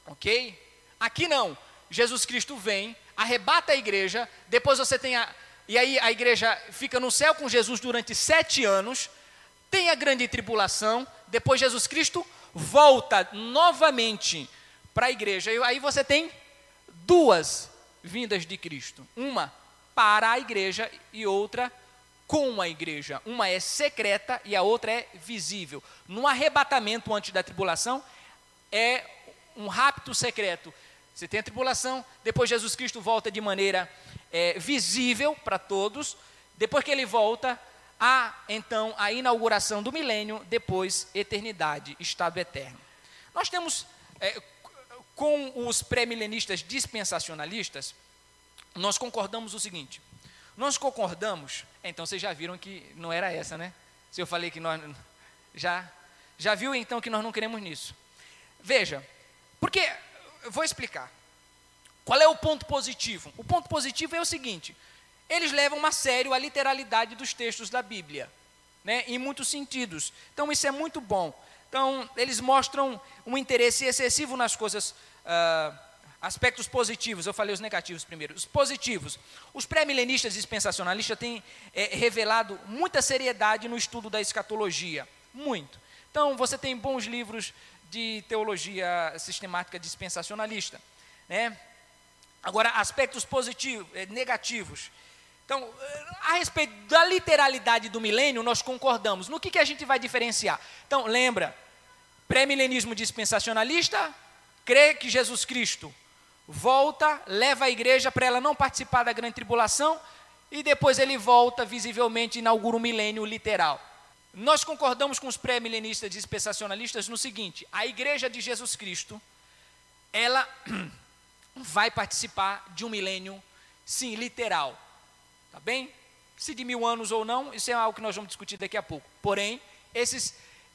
Ok? Aqui não. Jesus Cristo vem, arrebata a igreja, depois você tem a. E aí a igreja fica no céu com Jesus durante sete anos, tem a grande tribulação, depois Jesus Cristo volta novamente para a igreja. E aí você tem duas vindas de Cristo: uma para a igreja e outra com a igreja. Uma é secreta e a outra é visível. No arrebatamento antes da tribulação, é um rapto secreto. Você tem a tribulação, depois Jesus Cristo volta de maneira é, visível para todos. Depois que ele volta, há então a inauguração do milênio, depois eternidade, estado eterno. Nós temos é, com os pré-milenistas dispensacionalistas, nós concordamos o seguinte: nós concordamos, então vocês já viram que não era essa, né? Se eu falei que nós já já viu então que nós não queremos nisso. Veja, porque eu vou explicar. Qual é o ponto positivo? O ponto positivo é o seguinte: eles levam a sério a literalidade dos textos da Bíblia, né, em muitos sentidos. Então isso é muito bom. Então eles mostram um interesse excessivo nas coisas uh, aspectos positivos, eu falei os negativos primeiro. Os positivos. Os pré-milenistas dispensacionalistas têm é, revelado muita seriedade no estudo da escatologia. Muito. Então, você tem bons livros de teologia sistemática dispensacionalista. Né? Agora, aspectos positivos, é, negativos. Então, a respeito da literalidade do milênio, nós concordamos. No que, que a gente vai diferenciar? Então, lembra, pré-milenismo dispensacionalista, crê que Jesus Cristo volta, leva a igreja para ela não participar da grande tribulação e depois ele volta visivelmente e inaugura um milênio literal. Nós concordamos com os pré-milenistas dispensacionalistas no seguinte: a igreja de Jesus Cristo, ela vai participar de um milênio, sim, literal. Tá bem? Se de mil anos ou não, isso é algo que nós vamos discutir daqui a pouco. Porém, esses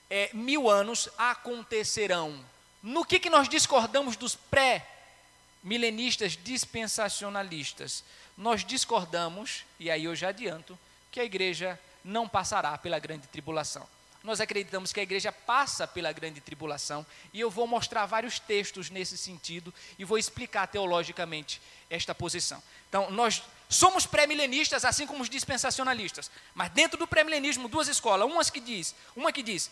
é, mil anos acontecerão. No que, que nós discordamos dos pré-milenistas dispensacionalistas? Nós discordamos, e aí eu já adianto, que a igreja não passará pela grande tribulação. Nós acreditamos que a igreja passa pela grande tribulação e eu vou mostrar vários textos nesse sentido e vou explicar teologicamente esta posição. Então, nós somos pré-milenistas, assim como os dispensacionalistas, mas dentro do pré-milenismo, duas escolas, uma que diz, uma que diz,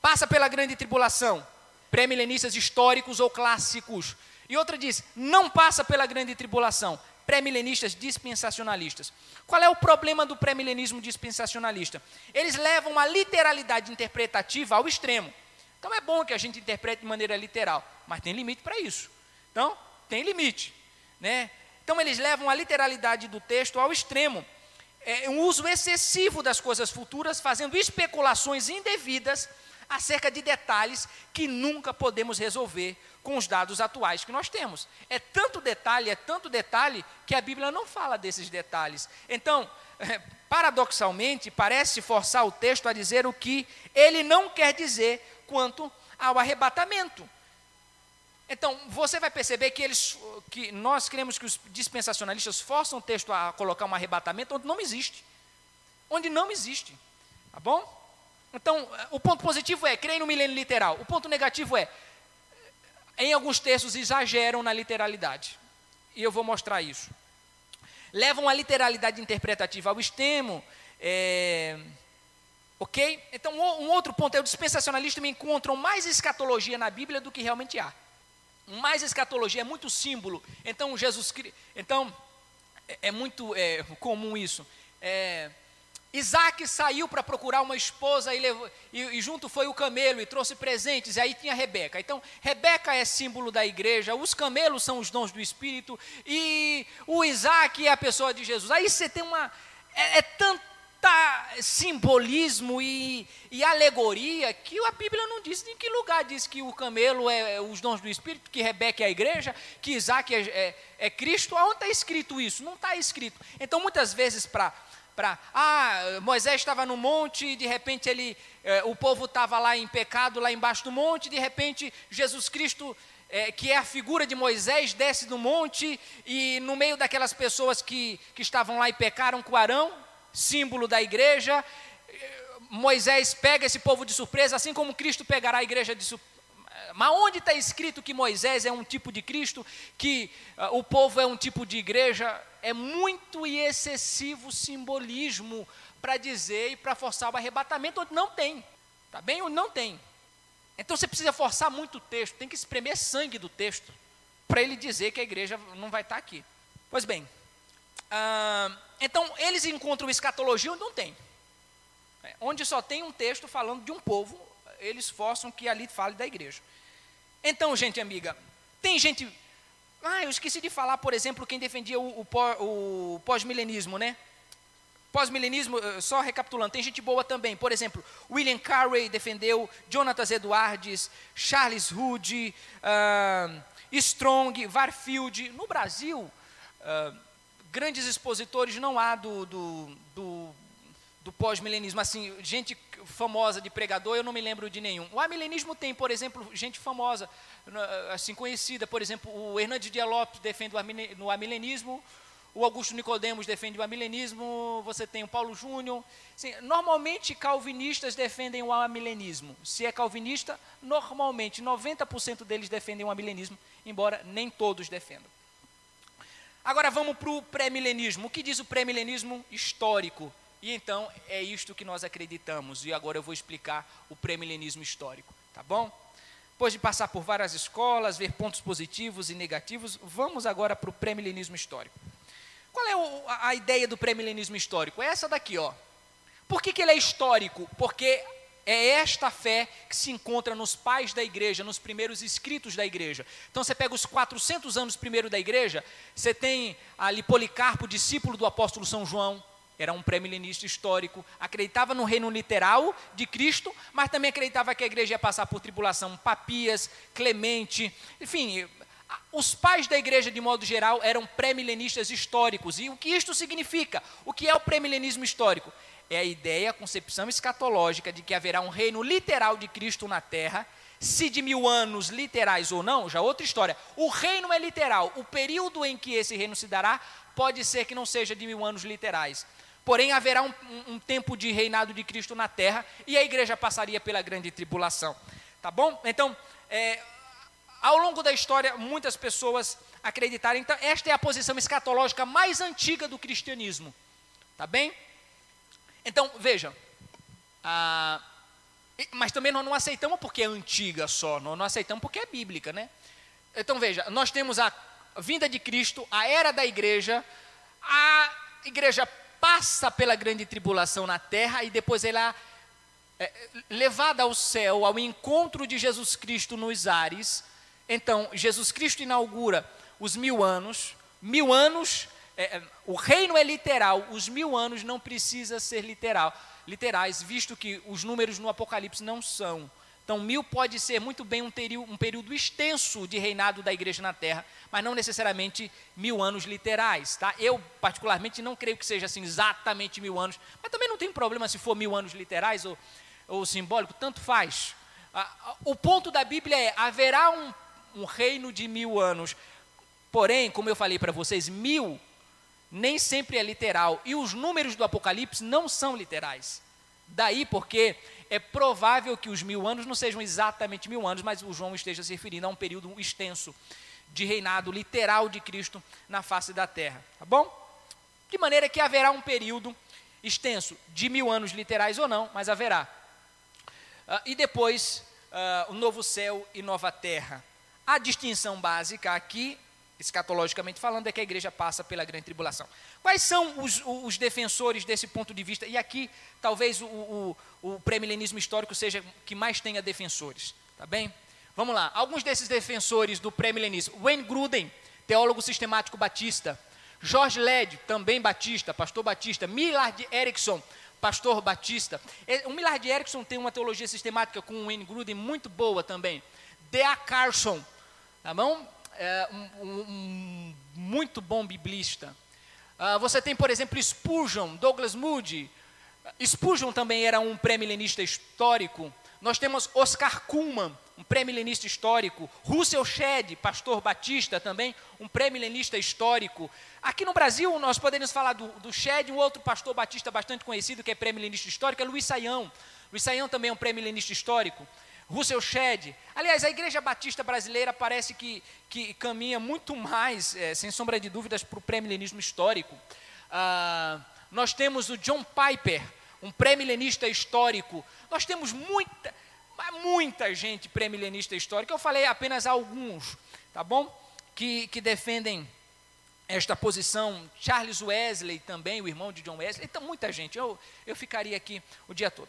passa pela grande tribulação, pré-milenistas históricos ou clássicos, e outra diz, não passa pela grande tribulação, pré-milenistas dispensacionalistas. Qual é o problema do pré-milenismo dispensacionalista? Eles levam a literalidade interpretativa ao extremo. Então é bom que a gente interprete de maneira literal, mas tem limite para isso. Então, tem limite. Né? Então eles levam a literalidade do texto ao extremo. É um uso excessivo das coisas futuras, fazendo especulações indevidas acerca de detalhes que nunca podemos resolver com os dados atuais que nós temos. É tanto detalhe, é tanto detalhe, que a Bíblia não fala desses detalhes. Então, é, paradoxalmente, parece forçar o texto a dizer o que ele não quer dizer quanto ao arrebatamento. Então, você vai perceber que eles, que nós queremos que os dispensacionalistas forçam o texto a colocar um arrebatamento onde não existe. Onde não existe. Tá bom? Então, o ponto positivo é, creem no milênio literal. O ponto negativo é, em alguns textos exageram na literalidade. E eu vou mostrar isso. Levam a literalidade interpretativa ao extremo. É, ok? Então, um outro ponto é o dispensacionalista me encontram mais escatologia na Bíblia do que realmente há. Mais escatologia é muito símbolo. Então, Jesus Então, é, é muito é, comum isso. É, Isaac saiu para procurar uma esposa e, levou, e, e, junto foi o camelo e trouxe presentes, e aí tinha Rebeca. Então, Rebeca é símbolo da igreja, os camelos são os dons do Espírito, e o Isaac é a pessoa de Jesus. Aí você tem uma. É, é tanta simbolismo e, e, alegoria que a Bíblia não diz em que lugar diz que o camelo é, é os dons do Espírito, que Rebeca é a igreja, que Isaac é, é, é Cristo. Aonde está escrito isso? Não está escrito. Então, muitas vezes, para para ah, Moisés estava no monte e de repente ele, eh, o povo estava lá em pecado lá embaixo do monte, de repente Jesus Cristo eh, que é a figura de Moisés desce do monte e no meio daquelas pessoas que, que estavam lá e pecaram com Arão, símbolo da igreja, eh, Moisés pega esse povo de surpresa, assim como Cristo pegará a igreja de surpresa mas onde está escrito que Moisés é um tipo de Cristo, que uh, o povo é um tipo de igreja? É muito e excessivo simbolismo para dizer e para forçar o arrebatamento, onde não tem. Tá bem? Onde não tem. Então você precisa forçar muito o texto, tem que espremer sangue do texto, para ele dizer que a igreja não vai estar tá aqui. Pois bem, então eles encontram escatologia onde não tem. É, onde só tem um texto falando de um povo, eles forçam que ali fale da igreja. Então, gente amiga, tem gente. Ah, eu esqueci de falar, por exemplo, quem defendia o, o, pós-milenismo, né? Pós-milenismo, eh, só recapitulando, tem gente boa também. Por exemplo, William Carey defendeu, Jonathan Edwards, Charles Hood, uh, Strong, Warfield. No Brasil, uh, grandes expositores não há do, do, do do pós-milenismo, assim, gente famosa de pregador, eu não me lembro de nenhum. O amilenismo tem, por exemplo, gente famosa, assim, conhecida, por exemplo, o Hernandes Dias Lopes defende o amilenismo, o Augusto Nicodemos defende o amilenismo, você tem o Paulo Júnior. Assim, normalmente, calvinistas defendem o amilenismo. Se é calvinista, normalmente, 90% deles defendem o amilenismo, embora nem todos defendam. Agora vamos para o pré-milenismo. O que diz o pré-milenismo histórico? E então é isto que nós acreditamos. E agora eu vou explicar o pré-milenismo histórico, tá bom? Depois de passar por várias escolas, ver pontos positivos e negativos, vamos agora para o pré-milenismo histórico. Qual é o, a ideia do pré-milenismo histórico? É essa daqui, ó. Por que, que ele é histórico? Porque é esta fé que se encontra nos pais da igreja, nos primeiros escritos da igreja. Então você pega os 400 anos primeiro da igreja, você tem ali Policarpo, discípulo do apóstolo São João, era um pré-milenista histórico, acreditava no reino literal de Cristo, mas também acreditava que a igreja ia passar por tribulação. Papias, Clemente, enfim, Os pais da igreja, de modo geral, eram pré-milenistas históricos. E o que isto significa? O que é o pré-milenismo histórico? É a ideia, a concepção escatológica de que haverá um reino literal de Cristo na terra, se de mil anos literais ou não, já outra história. O reino é literal. O período em que esse reino se dará pode ser que não seja de mil anos literais. Porém, haverá um, um, tempo de reinado de Cristo na terra e a igreja passaria pela grande tribulação. Tá bom? Então, é, ao longo da história, muitas pessoas acreditaram. Então, esta é a posição escatológica mais antiga do cristianismo. Tá bem? Então, vejam. Ah, mas também nós não aceitamos porque é antiga só, nós não aceitamos porque é bíblica, né? Então veja, nós temos a vinda de Cristo, a era da igreja, a igreja passa pela grande tribulação na terra e depois ela é levada ao céu, ao encontro de Jesus Cristo nos ares. Então, Jesus Cristo inaugura os mil anos, mil anos, é, é o reino é literal, os mil anos não precisa ser literal literais, visto que os números no Apocalipse não são. Então, mil pode ser muito bem um, um período extenso de reinado da igreja na terra, mas não necessariamente mil anos literais. Tá? Eu, particularmente, não creio que seja assim exatamente mil anos, mas também não tem problema se for mil anos literais ou, ou simbólico, tanto faz. O ponto da Bíblia é: haverá um, um reino de mil anos. Porém, como eu falei para vocês, mil nem sempre é literal. E os números do Apocalipse não são literais. Daí porque é provável que os mil anos não sejam exatamente mil anos, mas o João esteja se referindo a um período extenso de reinado literal de Cristo na face da terra. Tá bom? De maneira que haverá um período extenso, de mil anos literais ou não, mas haverá. Uh, e depois, uh, o novo céu e nova terra. A distinção básica aqui escatologicamente falando, é que a igreja passa pela grande tribulação. Quais são os, os defensores desse ponto de vista? E aqui, talvez o, o, o pré-milenismo histórico seja que mais tenha defensores. Tá bem? Vamos lá. Alguns desses defensores do pré-milenismo. Wayne Gruden, teólogo sistemático batista. George Led, também batista, pastor batista. Millard Erickson, pastor batista. O Millard Erickson tem uma teologia sistemática com o Wayne Gruden muito boa também. D.A. Carson, tá bom? É, um, um, muito bom biblista. Uh, você tem, por exemplo, Spurgeon, Douglas Moody. Spurgeon também era um pré-milenista histórico. Nós temos Oscar Kuhlman, um pré-milenista histórico. Russell Shedd, pastor batista também, um pré-milenista histórico. Aqui no Brasil, nós podemos falar do, do Shedd, um outro pastor batista bastante conhecido, que é pré-milenista histórico, é Luiz Saião. Luiz Saião também é um pré-milenista histórico. Russell Shedd. Aliás, a Igreja Batista Brasileira parece que, que caminha muito mais, é, sem sombra de dúvidas, para o pré-milenismo histórico. Ah, nós temos o John Piper, um pré-milenista histórico. Nós temos muita, muita gente pré-milenista histórica. Eu falei apenas alguns, tá bom? Que, que defendem esta posição. Charles Wesley também, o irmão de John Wesley. Então, muita gente. Eu, eu ficaria aqui o dia todo.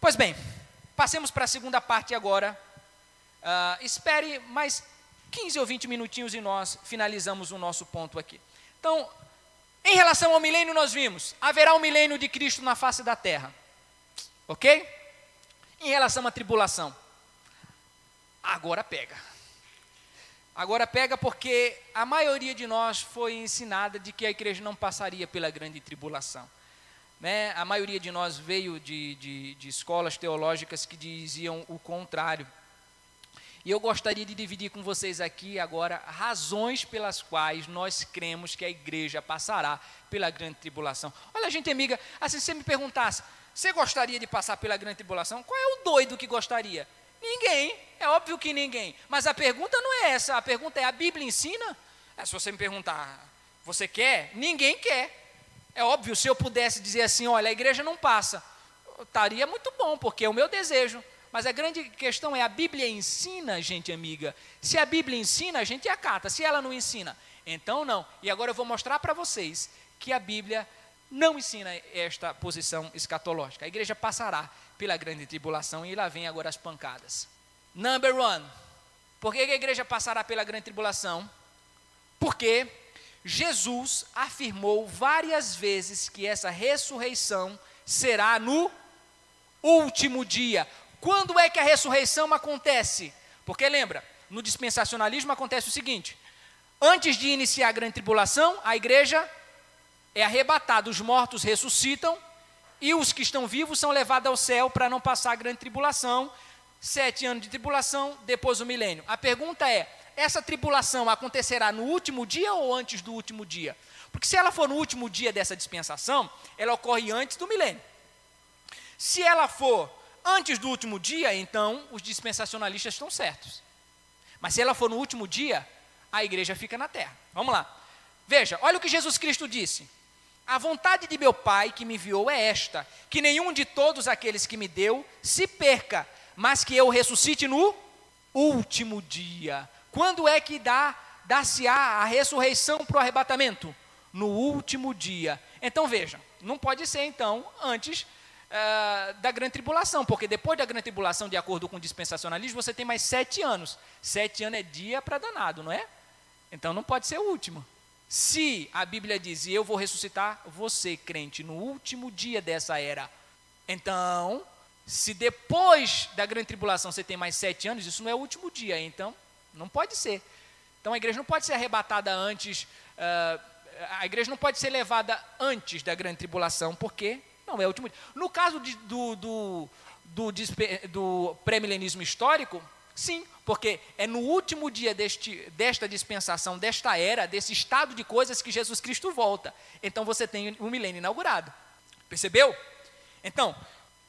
Pois bem, Passemos para a segunda parte agora. Uh, espere mais 15 ou 20 minutinhos e nós finalizamos o nosso ponto aqui. Então, em relação ao milênio, nós vimos: haverá um milênio de Cristo na face da terra. Ok? Em relação à tribulação, agora pega. Agora pega porque a maioria de nós foi ensinada de que a igreja não passaria pela grande tribulação. Né? A maioria de nós veio de, de, de escolas teológicas que diziam o contrário. E eu gostaria de dividir com vocês aqui agora razões pelas quais nós cremos que a igreja passará pela grande tribulação. Olha, gente amiga, assim, se você me perguntasse, você gostaria de passar pela grande tribulação? Qual é o doido que gostaria? Ninguém, é óbvio que ninguém. Mas a pergunta não é essa, a pergunta é: a Bíblia ensina? É, se você me perguntar, você quer? Ninguém quer. É óbvio, se eu pudesse dizer assim, olha, a igreja não passa, estaria muito bom, porque é o meu desejo. Mas a grande questão é: a Bíblia ensina, gente amiga. Se a Bíblia ensina, a gente acata. Se ela não ensina, então não. E agora eu vou mostrar para vocês que a Bíblia não ensina esta posição escatológica. A igreja passará pela grande tribulação e lá vem agora as pancadas. Number one. Por que a igreja passará pela grande tribulação? Porque Jesus afirmou várias vezes que essa ressurreição será no último dia. Quando é que a ressurreição acontece? Porque lembra, no dispensacionalismo acontece o seguinte: antes de iniciar a grande tribulação, a igreja é arrebatada, os mortos ressuscitam e os que estão vivos são levados ao céu para não passar a grande tribulação. Sete anos de tribulação, depois o milênio. A pergunta é: essa tribulação acontecerá no último dia ou antes do último dia? Porque se ela for no último dia dessa dispensação, ela ocorre antes do milênio. Se ela for antes do último dia, então os dispensacionalistas estão certos. Mas se ela for no último dia, a igreja fica na terra. Vamos lá. Veja, olha o que Jesus Cristo disse. A vontade de meu Pai que me enviou é esta: que nenhum de todos aqueles que me deu se perca, mas que eu ressuscite no último dia. Quando é que dá dá-se-á a ressurreição para o arrebatamento? No último dia. Então veja, não pode ser então antes uh, da grande tribulação, porque depois da grande tribulação, de acordo com o dispensacionalismo, você tem mais sete anos. Sete anos é dia para danado, não é? Então não pode ser o último. Se a Bíblia diz, eu vou ressuscitar você, crente, no último dia dessa era, então, se depois da grande tribulação você tem mais sete anos, isso não é o último dia, então não pode ser. Então a igreja não pode ser arrebatada antes, uh, a igreja não pode ser levada antes da grande tribulação, porque não é o último dia. No caso de, do, do, do, do pré-milenismo histórico, Sim, porque é no último dia deste, desta dispensação, desta era, desse estado de coisas que Jesus Cristo volta. Então você tem o milênio inaugurado. Percebeu? Então,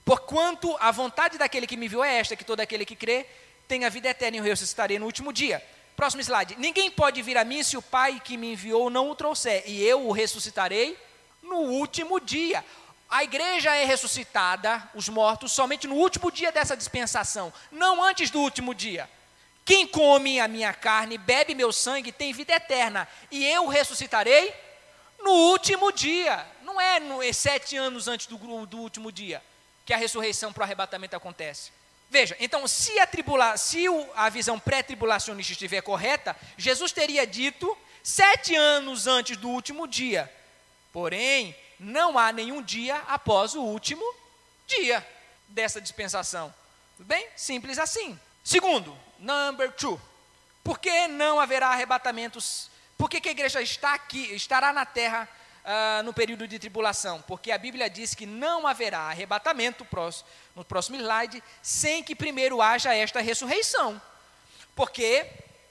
porquanto a vontade daquele que me viu é esta, que todo aquele que crê tenha vida eterna e eu ressuscitarei no último dia. Próximo slide. Ninguém pode vir a mim se o Pai que me enviou não o trouxer, e eu o ressuscitarei no último dia. A igreja é ressuscitada, os mortos, somente no último dia dessa dispensação, não antes do último dia. Quem come a minha carne, bebe meu sangue, tem vida eterna, e eu ressuscitarei no último dia. Não é, no, é sete anos antes do, do último dia que a ressurreição para o arrebatamento acontece. Veja, então, se a, tribula, se a visão pré-tribulacionista estiver correta, Jesus teria dito sete anos antes do último dia. Porém, não há nenhum dia após o último dia dessa dispensação. Tudo bem? Simples assim. Segundo, number two. Por que não haverá arrebatamentos? Por que, que a igreja está aqui, estará na terra uh, no período de tribulação? Porque a Bíblia diz que não haverá arrebatamento, no próximo slide, sem que primeiro haja esta ressurreição. Porque,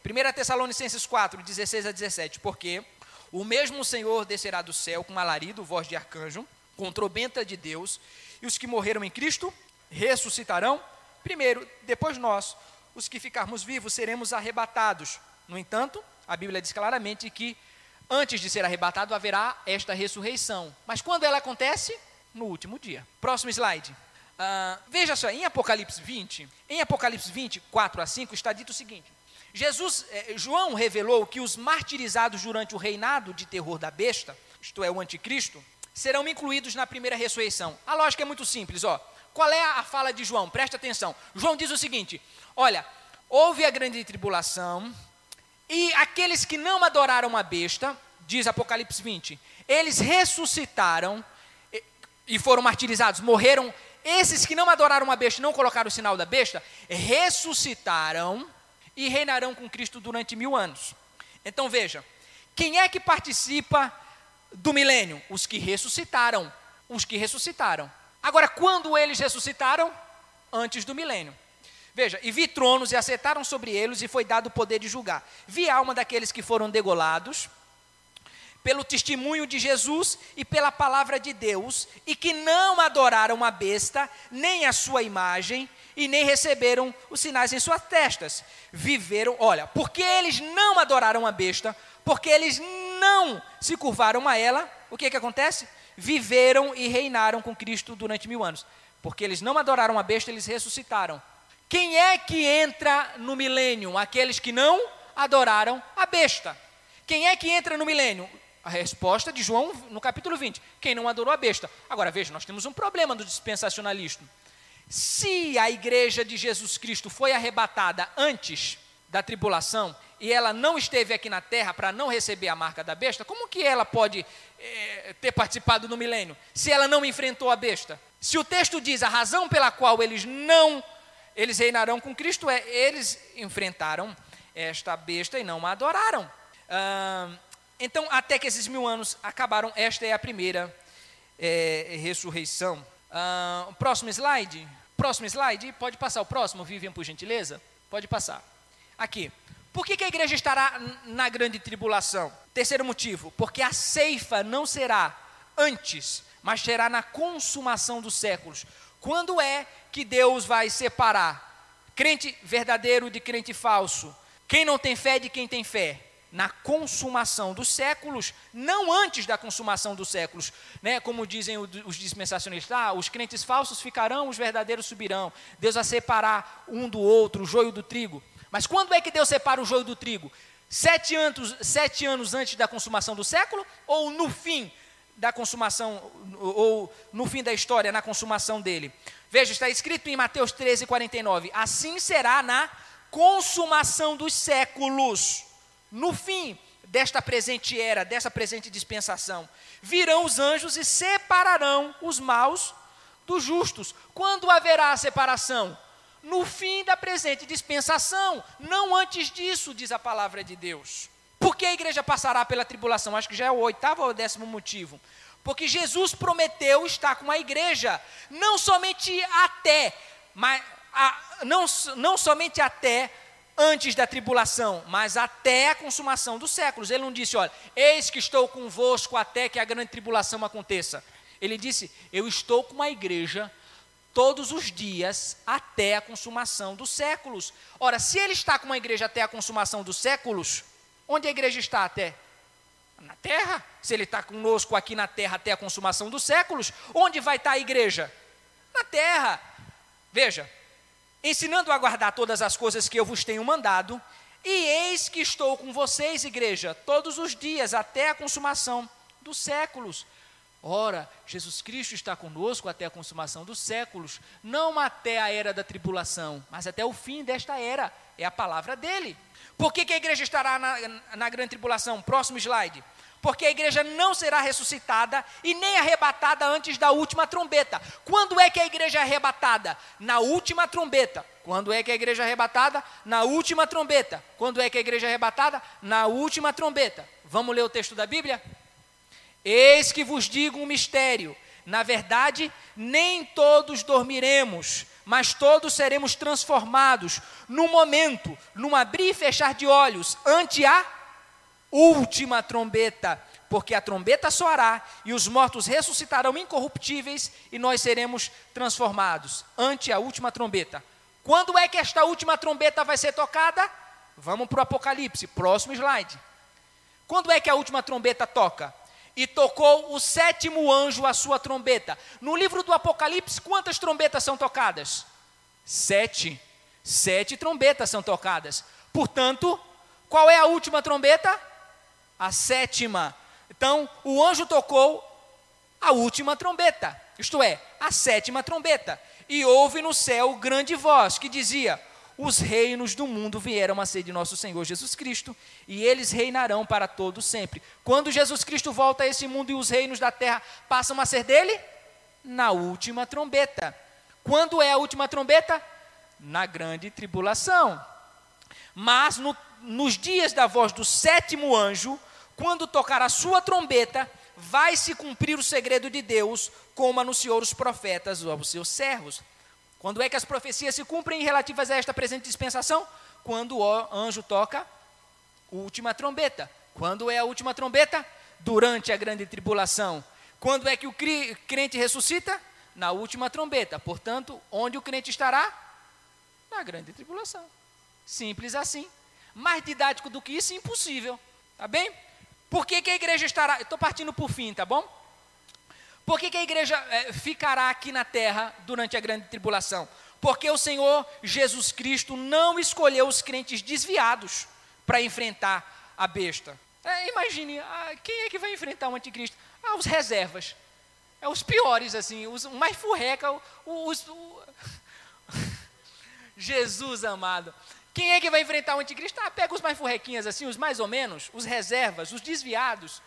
1 Tessalonicenses 4, 16 a 17, porque o mesmo Senhor descerá do céu com alarido, voz de arcanjo, com trombeta de Deus, e os que morreram em Cristo ressuscitarão primeiro, depois nós, os que ficarmos vivos, seremos arrebatados. No entanto, a Bíblia diz claramente que antes de ser arrebatado haverá esta ressurreição. Mas quando ela acontece? No último dia. Próximo slide. Uh, veja só, em Apocalipse 20, em Apocalipse 20, 4 a 5, está dito o seguinte: Jesus, eh, João revelou que os martirizados durante o reinado de terror da besta, isto é, o anticristo, serão incluídos na primeira ressurreição. A lógica é muito simples, ó. Qual é a fala de João? Presta atenção. João diz o seguinte: olha, houve a grande tribulação, e aqueles que não adoraram a besta, diz Apocalipse 20, eles ressuscitaram e, foram martirizados, morreram. Esses que não adoraram a besta, não colocaram o sinal da besta, ressuscitaram e reinarão com Cristo durante mil anos. Então veja, quem é que participa do milênio? Os que ressuscitaram. Os que ressuscitaram. Agora, quando eles ressuscitaram? Antes do milênio. Veja, e vi tronos e assentaram sobre eles e foi dado o poder de julgar. Vi a alma daqueles que foram degolados pelo testemunho de Jesus e pela palavra de Deus, e que não adoraram a besta, nem a sua imagem, e nem receberam os sinais em suas testas. Viveram, olha, porque eles não adoraram a besta, porque eles não se curvaram a ela, o que que acontece? Viveram e reinaram com Cristo durante mil anos. Porque eles não adoraram a besta, eles ressuscitaram. Quem é que entra no milênio? Aqueles que não adoraram a besta. Quem é que entra no milênio? A resposta de João no capítulo 20. Quem não adorou a besta. Agora veja, nós temos um problema do dispensacionalismo. Se a igreja de Jesus Cristo foi arrebatada antes da tribulação e ela não esteve aqui na terra para não receber a marca da besta, como que ela pode é, ter participado no milênio se ela não enfrentou a besta? Se o texto diz a razão pela qual eles não eles reinarão com Cristo é eles enfrentaram esta besta e não a adoraram. Ah, então, até que esses mil anos acabaram, esta é a primeira é, ressurreição. Ah, próximo slide. Próximo slide. Pode passar o próximo, Vivian, por gentileza? Pode passar. Aqui. Por que, que a igreja estará na grande tribulação? Terceiro motivo, porque a ceifa não será antes, mas será na consumação dos séculos. Quando é que Deus vai separar crente verdadeiro de crente falso? Quem não tem fé de quem tem fé? Na consumação dos séculos, não antes da consumação dos séculos, né? Como dizem os dispensacionistas, ah, os crentes falsos ficarão, os verdadeiros subirão. Deus vai separar um do outro, o joio do trigo. Mas quando é que Deus separa o joio do trigo? Sete anos, sete anos antes da consumação do século? Ou no fim da consumação, ou no fim da história, na consumação dele? Veja, está escrito em Mateus 13, 49: Assim será na consumação dos séculos, no fim desta presente era, dessa presente dispensação. Virão os anjos e separarão os maus dos justos. Quando haverá a separação? no fim da presente dispensação, não antes disso, diz a palavra de Deus. Por que a igreja passará pela tribulação? Acho que já é o oitavo ou décimo motivo. Porque Jesus prometeu estar com a igreja, não somente até, mas a, não, não somente até antes da tribulação, mas até a consumação dos séculos. Ele não disse, olha, eis que estou convosco até que a grande tribulação aconteça. Ele disse, eu estou com a igreja todos os dias até a consumação dos séculos. Ora, se ele está com uma igreja até a consumação dos séculos, onde a igreja está até? Na terra. Se ele está conosco aqui na terra até a consumação dos séculos, onde vai estar a igreja? Na terra. Veja, ensinando a guardar todas as coisas que eu vos tenho mandado, e eis que estou com vocês, igreja, todos os dias até a consumação dos séculos. Ora, Jesus Cristo está conosco até a consumação dos séculos, não até a era da tribulação, mas até o fim desta era. É a palavra dele. Por que, que a igreja estará na, na grande tribulação? Próximo slide. Porque a igreja não será ressuscitada e nem arrebatada antes da última trombeta. Quando é que a igreja é arrebatada? Na última trombeta. Quando é que a igreja é arrebatada? Na última trombeta. Quando é que a igreja é arrebatada? Na última trombeta. Vamos ler o texto da Bíblia? Eis que vos digo um mistério. Na verdade, nem todos dormiremos, mas todos seremos transformados num momento, num abrir e fechar de olhos, ante a última trombeta. Porque a trombeta soará e os mortos ressuscitarão incorruptíveis e nós seremos transformados ante a última trombeta. Quando é que esta última trombeta vai ser tocada? Vamos para o Apocalipse, próximo slide. Quando é que a última trombeta toca? E tocou o sétimo anjo a sua trombeta. No livro do Apocalipse, quantas trombetas são tocadas? Sete. Sete trombetas são tocadas. Portanto, qual é a última trombeta? A sétima. Então, o anjo tocou a última trombeta, isto é, a sétima trombeta. E houve no céu grande voz que dizia: os reinos do mundo vieram a ser de nosso Senhor Jesus Cristo, e eles reinarão para todo sempre. Quando Jesus Cristo volta a esse mundo e os reinos da terra passam a ser dele? Na última trombeta. Quando é a última trombeta? Na grande tribulação. Mas no, nos dias da voz do sétimo anjo, quando tocar a sua trombeta, vai se cumprir o segredo de Deus, como anunciou os profetas aos seus servos. Quando é que as profecias se cumprem relativas a esta presente dispensação? Quando o anjo toca a última trombeta. Quando é a última trombeta? Durante a grande tribulação. Quando é que o crente ressuscita? Na última trombeta. Portanto, onde o crente estará? Na grande tribulação. Simples assim. Mais didático do que isso, impossível. Tá bem? Por que, que a igreja estará. Estou partindo por fim, tá bom? Por que, que a igreja é, ficará aqui na terra durante a grande tribulação? Porque o Senhor Jesus Cristo não escolheu os crentes desviados para enfrentar a besta. É, imagine, ah, quem é que vai enfrentar o anticristo? Ah, os reservas. É os piores, assim, os mais furreca, os, os, Jesus amado. Quem é que vai enfrentar o anticristo? Ah, pega os mais furrequinhas assim, os mais ou menos, os reservas, os desviados.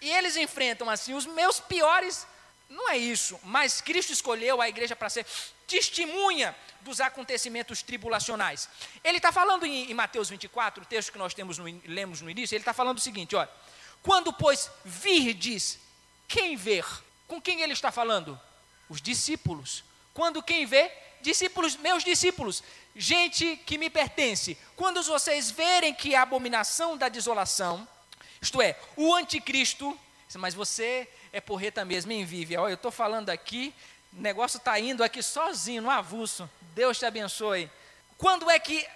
E eles enfrentam assim os meus piores não é isso, mas Cristo escolheu a igreja para ser testemunha dos acontecimentos tribulacionais. Ele está falando em, em, Mateus 24, o texto que nós temos no, lemos no início, ele está falando o seguinte: olha, quando, pois, virdes, quem ver? Com quem ele está falando? Os discípulos. Quando quem vê? Discípulos, meus discípulos, gente que me pertence. Quando vocês verem que a abominação da desolação, isto é, o anticristo, mas você é porreta mesmo, hein, Vivian? Olha, eu estou falando aqui, o negócio está indo aqui sozinho, no avulso. Deus te abençoe. Quando é que.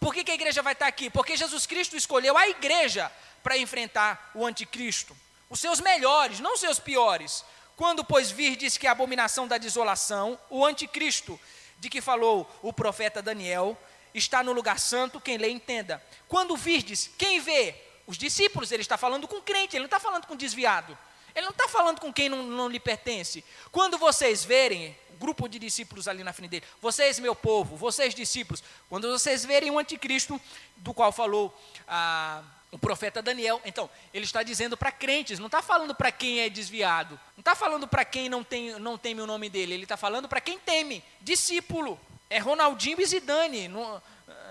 Por que, que a igreja vai estar tá aqui? Porque Jesus Cristo escolheu a igreja para enfrentar o anticristo. Os seus melhores, não os seus piores. Quando, pois, virdes que a abominação da desolação, o anticristo, de que falou o profeta Daniel, está no lugar santo, quem lê entenda. Quando virdes, quem vê? Os discípulos, ele está falando com crente, ele não está falando com desviado. Ele não está falando com quem não, não lhe pertence. Quando vocês verem, o grupo de discípulos ali na frente dele, vocês, meu povo, vocês, discípulos, quando vocês verem o anticristo, do qual falou. Ah, o profeta Daniel. Então, ele está dizendo para crentes, não está falando para quem é desviado, não está falando para quem não, tem, não teme o nome dele, ele está falando para quem teme, discípulo. É Ronaldinho e Zidane, não,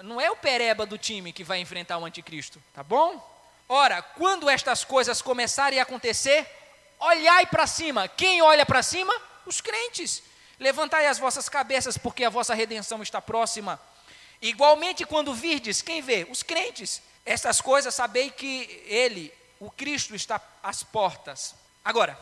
não é o pereba do time que vai enfrentar o anticristo, tá bom? Ora, quando estas coisas começarem a acontecer, olhai para cima. Quem olha para cima? Os crentes. Levantai as vossas cabeças, porque a vossa redenção está próxima. Igualmente, quando virdes, quem vê? Os crentes. Estas coisas sabei que Ele, o Cristo, está às portas. Agora,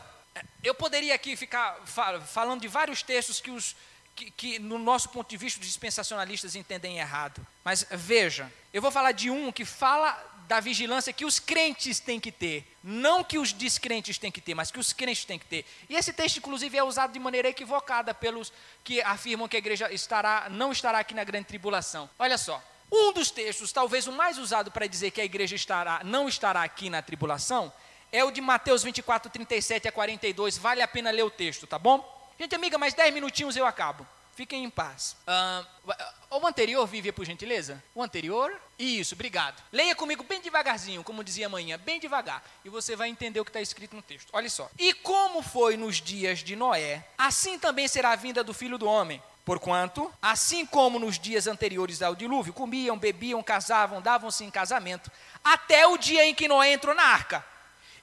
eu poderia aqui ficar falando de vários textos que, os, que, que, no nosso ponto de vista, os dispensacionalistas entendem errado. Mas veja, eu vou falar de um que fala da vigilância que os crentes têm que ter. Não que os descrentes têm que ter, mas que os crentes têm que ter. E esse texto, inclusive, é usado de maneira equivocada pelos que afirmam que a igreja estará, não estará aqui na grande tribulação. Olha só, um dos textos, talvez o mais usado para dizer que a igreja estará, não estará aqui na tribulação, é o de Mateus 24, 37 a 42. Vale a pena ler o texto, tá bom? Gente amiga, mais 10 minutinhos eu acabo. Fiquem em paz. Uh, o anterior, Vívia, por gentileza? O anterior? Isso, obrigado. Leia comigo bem devagarzinho, como dizia amanhã, bem devagar. E você vai entender o que está escrito no texto. Olha só. E como foi nos dias de Noé, assim também será a vinda do filho do homem. Porquanto, assim como nos dias anteriores ao dilúvio, comiam, bebiam, casavam, davam-se em casamento, até o dia em que Noé entrou na arca,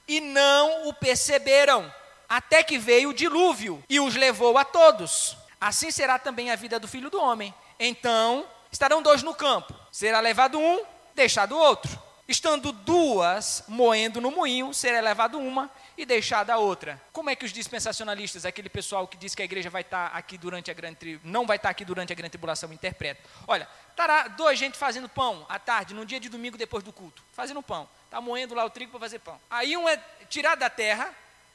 e não o perceberam, até que veio o dilúvio e os levou a todos. Assim será também a vida do filho do homem. Então, estarão dois no campo, será levado um, deixado outro. Estando duas moendo no moinho, será levado uma e deixada a outra. Como é que os dispensacionalistas, aquele pessoal que diz que a igreja vai estar aqui durante a grande não vai estar aqui durante a grande tribulação, interpreta? Olha, estará dois gente fazendo pão à tarde, no dia de domingo depois do culto, fazendo pão. Está moendo lá o trigo para fazer pão. Aí um é tirado da terra,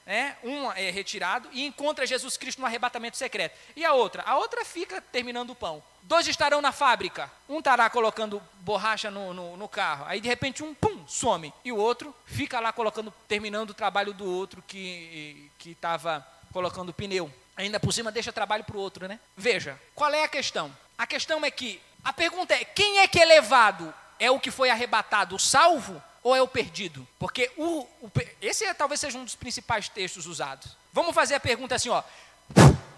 né, um é retirado e encontra Jesus Cristo no arrebatamento secreto. E a outra? A outra fica terminando o pão. Dois estarão na fábrica. Um estará colocando borracha no, no, no, carro. Aí de repente um, pum, some. E o outro fica lá colocando, terminando o trabalho do outro que estava colocando pneu. Ainda por cima deixa trabalho para o outro, né? Veja, qual é a questão? A questão é que, a pergunta é, quem é que é levado? É o que foi arrebatado, o salvo? Ou é o perdido? Porque o, o, esse é, talvez seja um dos principais textos usados. Vamos fazer a pergunta assim, ó.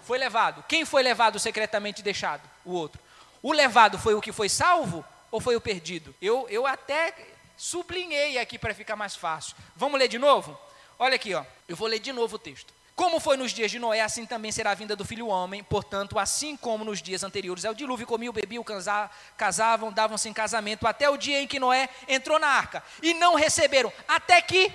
Foi levado. Quem foi levado secretamente deixado? O outro. O levado foi o que foi salvo ou foi o perdido? Eu, eu até sublinhei aqui para ficar mais fácil. Vamos ler de novo? Olha aqui, ó. Eu vou ler de novo o texto. Como foi nos dias de Noé, assim também será a vinda do filho homem. Portanto, assim como nos dias anteriores ao dilúvio, comiam, bebiam, casavam, davam-se em casamento, até o dia em que Noé entrou na arca. E não receberam, até que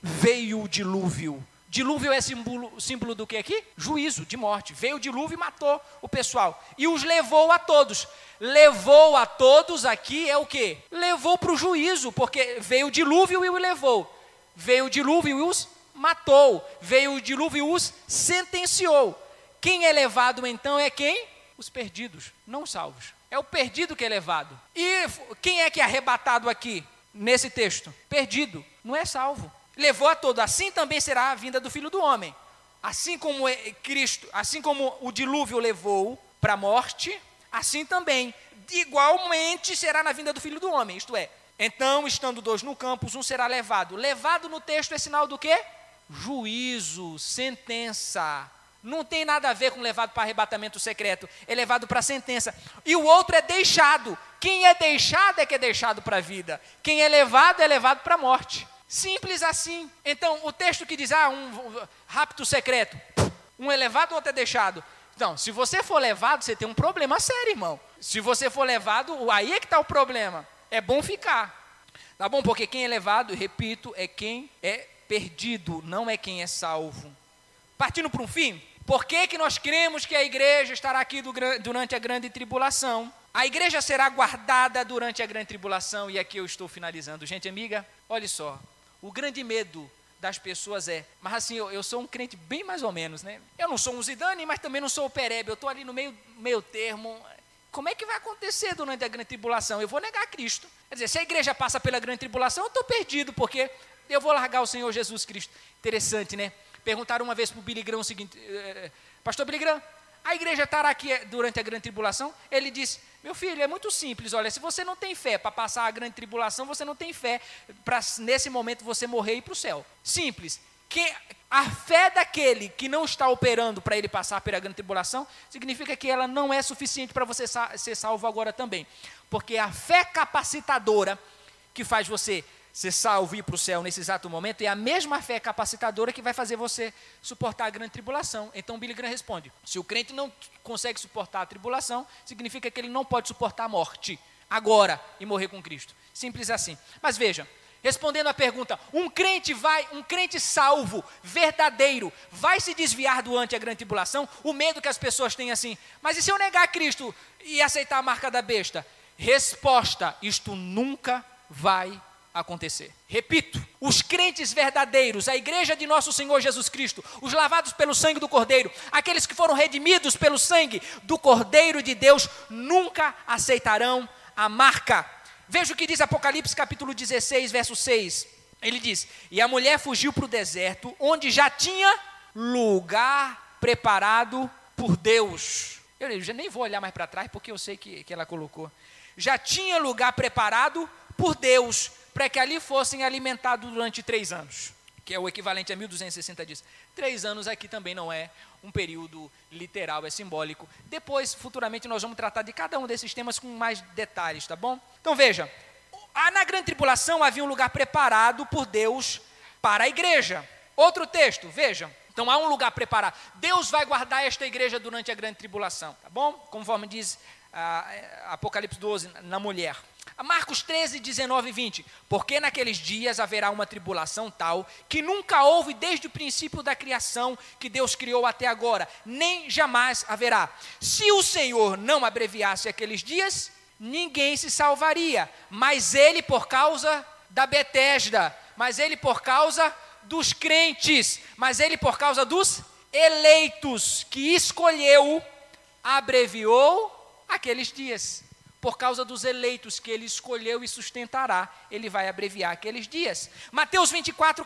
veio o dilúvio. Dilúvio é símbolo, símbolo do que aqui? Juízo, de morte. Veio o dilúvio e matou o pessoal. E os levou a todos. Levou a todos aqui é o que? Levou para o juízo, porque veio o dilúvio e o levou. Veio o dilúvio e os matou, veio o dilúvio e os sentenciou. Quem é levado então é quem? Os perdidos, não os salvos. É o perdido que é levado. E quem é que é arrebatado aqui nesse texto? Perdido, não é salvo. Levou a todo, assim também será a vinda do Filho do Homem. Assim como é Cristo, assim como o dilúvio levou para a morte, assim também, igualmente será na vinda do Filho do Homem. Isto é, então, estando dois no campo, um será levado. Levado no texto é sinal do quê? Juízo, sentença. Não tem nada a ver com levado para arrebatamento secreto, é levado para sentença. E o outro é deixado. Quem é deixado é que é deixado para a vida. Quem é levado é levado para a morte. Simples assim. Então, o texto que diz, ah, um rapto secreto, um é levado, outro é deixado. Então, se você for levado, você tem um problema sério, irmão. Se você for levado, aí é que está o problema. É bom ficar. Tá bom? Porque quem é levado, repito, é quem é perdido, não é quem é salvo. Partindo para um fim, por que, que nós cremos que a igreja estará aqui do, durante a grande tribulação? A igreja será guardada durante a grande tribulação, e aqui eu estou finalizando. Gente amiga, olha só, o grande medo das pessoas é, mas assim, eu, eu, sou um crente bem mais ou menos, né? Eu não sou um Zidane, mas também não sou o Perebe, eu estou ali no meio, meio termo. Como é que vai acontecer durante a grande tribulação? Eu vou negar Cristo. Quer dizer, se a igreja passa pela grande tribulação, eu estou perdido, porque eu vou largar o Senhor Jesus Cristo. Interessante, né? Perguntaram uma vez para o Billy Graham o seguinte: eh, Pastor Billy Graham, a igreja estará aqui durante a grande tribulação? Ele disse: Meu filho, é muito simples. Olha, se você não tem fé para passar a grande tribulação, você não tem fé para nesse momento você morrer e ir para o céu. Simples. Que a fé daquele que não está operando para ele passar pela grande tribulação significa que ela não é suficiente para você ser salvo agora também. Porque a fé capacitadora que faz você ser salvo e ir para o céu nesse exato momento, é a mesma fé capacitadora que vai fazer você suportar a grande tribulação. Então Billy Graham responde: se o crente não consegue suportar a tribulação, significa que ele não pode suportar a morte agora e morrer com Cristo. Simples assim. Mas veja, respondendo à pergunta, um crente vai, um crente salvo, verdadeiro, vai se desviar durante a grande tribulação? O medo que as pessoas têm assim, mas e se eu negar Cristo e aceitar a marca da besta? Resposta: isto nunca vai acontecer. Repito, os crentes verdadeiros, a igreja de nosso Senhor Jesus Cristo, os lavados pelo sangue do Cordeiro, aqueles que foram redimidos pelo sangue do Cordeiro de Deus, nunca aceitarão a marca. Veja o que diz Apocalipse capítulo 16, verso 6. Ele diz: E a mulher fugiu para o deserto, onde já tinha lugar preparado por Deus. Eu já nem vou olhar mais para trás, porque eu sei que, que ela colocou. Já tinha lugar preparado por Deus para que ali fossem alimentados durante três anos, que é o equivalente a 1260 dias. Três anos aqui também não é um período literal, é simbólico. Depois, futuramente, nós vamos tratar de cada um desses temas com mais detalhes, tá bom? Então veja, na grande tribulação havia um lugar preparado por Deus para a igreja. Outro texto, veja. Então há um lugar preparado. Deus vai guardar esta igreja durante a grande tribulação, tá bom? Conforme diz ah, Apocalipse 12, na mulher. Marcos 13, 19 e 20. Porque naqueles dias haverá uma tribulação tal que nunca houve desde o princípio da criação que Deus criou até agora, nem jamais haverá. Se o Senhor não abreviasse aqueles dias, ninguém se salvaria, mas ele por causa da Betesda, mas ele por causa dos crentes, mas ele por causa dos eleitos que escolheu, abreviou aqueles dias por causa dos eleitos que ele escolheu e sustentará, ele vai abreviar aqueles dias. Mateus 24,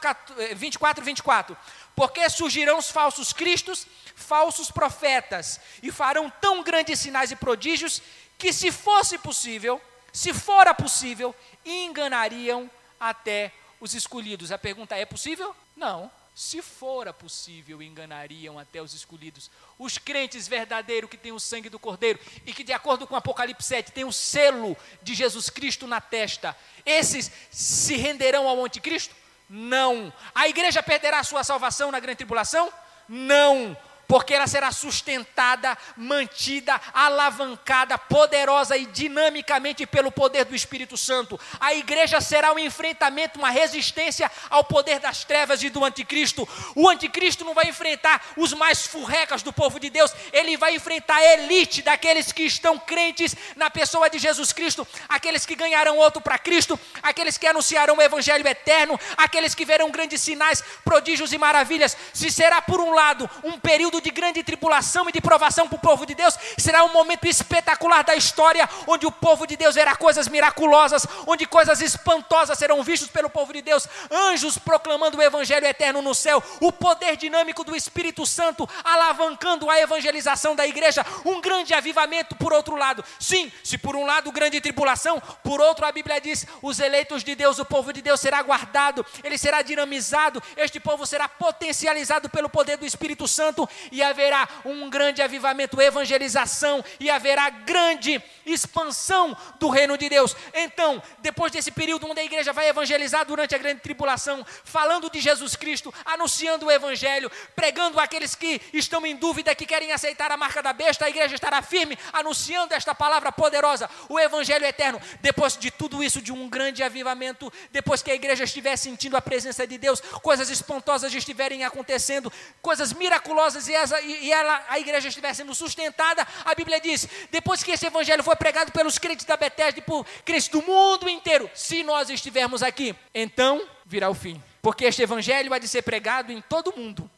24, 24. Porque surgirão os falsos cristos, falsos profetas, e farão tão grandes sinais e prodígios, que se fosse possível, se fora possível, enganariam até os escolhidos. A pergunta é possível? Não se fora possível, enganariam até os escolhidos. Os crentes verdadeiros que têm o sangue do Cordeiro e que, de acordo com Apocalipse 7, têm o selo de Jesus Cristo na testa, esses se renderão ao anticristo? Não. A igreja perderá sua salvação na grande tribulação? Não porque ela será sustentada, mantida, alavancada, poderosa e dinamicamente pelo poder do Espírito Santo. A igreja será um enfrentamento, uma resistência ao poder das trevas e do anticristo. O anticristo não vai enfrentar os mais furrecas do povo de Deus, ele vai enfrentar a elite daqueles que estão crentes na pessoa de Jesus Cristo, aqueles que ganharão outro para Cristo, aqueles que anunciarão o evangelho eterno, aqueles que verão grandes sinais, prodígios e maravilhas. Se será por um lado um período de grande tribulação e de provação para o povo de Deus, será um momento espetacular da história, onde o povo de Deus verá coisas miraculosas, onde coisas espantosas serão vistas pelo povo de Deus, anjos proclamando o evangelho eterno no céu, o poder dinâmico do Espírito Santo alavancando a evangelização da igreja, um grande avivamento por outro lado. Sim, se por um lado grande tribulação, por outro a Bíblia diz: os eleitos de Deus, o povo de Deus será guardado, ele será dinamizado, este povo será potencializado pelo poder do Espírito Santo e haverá um grande avivamento, evangelização e haverá grande expansão do reino de Deus. Então, depois desse período onde a igreja vai evangelizar durante a grande tribulação, falando de Jesus Cristo, anunciando o evangelho, pregando aqueles que estão em dúvida, que querem aceitar a marca da besta, a igreja estará firme anunciando esta palavra poderosa, o evangelho eterno. Depois de tudo isso, de um grande avivamento, depois que a igreja estiver sentindo a presença de Deus, coisas espantosas estiverem acontecendo, coisas miraculosas e, essa, e ela, a igreja estiver sendo sustentada, a Bíblia diz: depois que esse evangelho for pregado pelos crentes da Bethesda e por crentes do mundo inteiro, se nós estivermos aqui, então virá o fim. Porque este evangelho há de ser pregado em todo o mundo.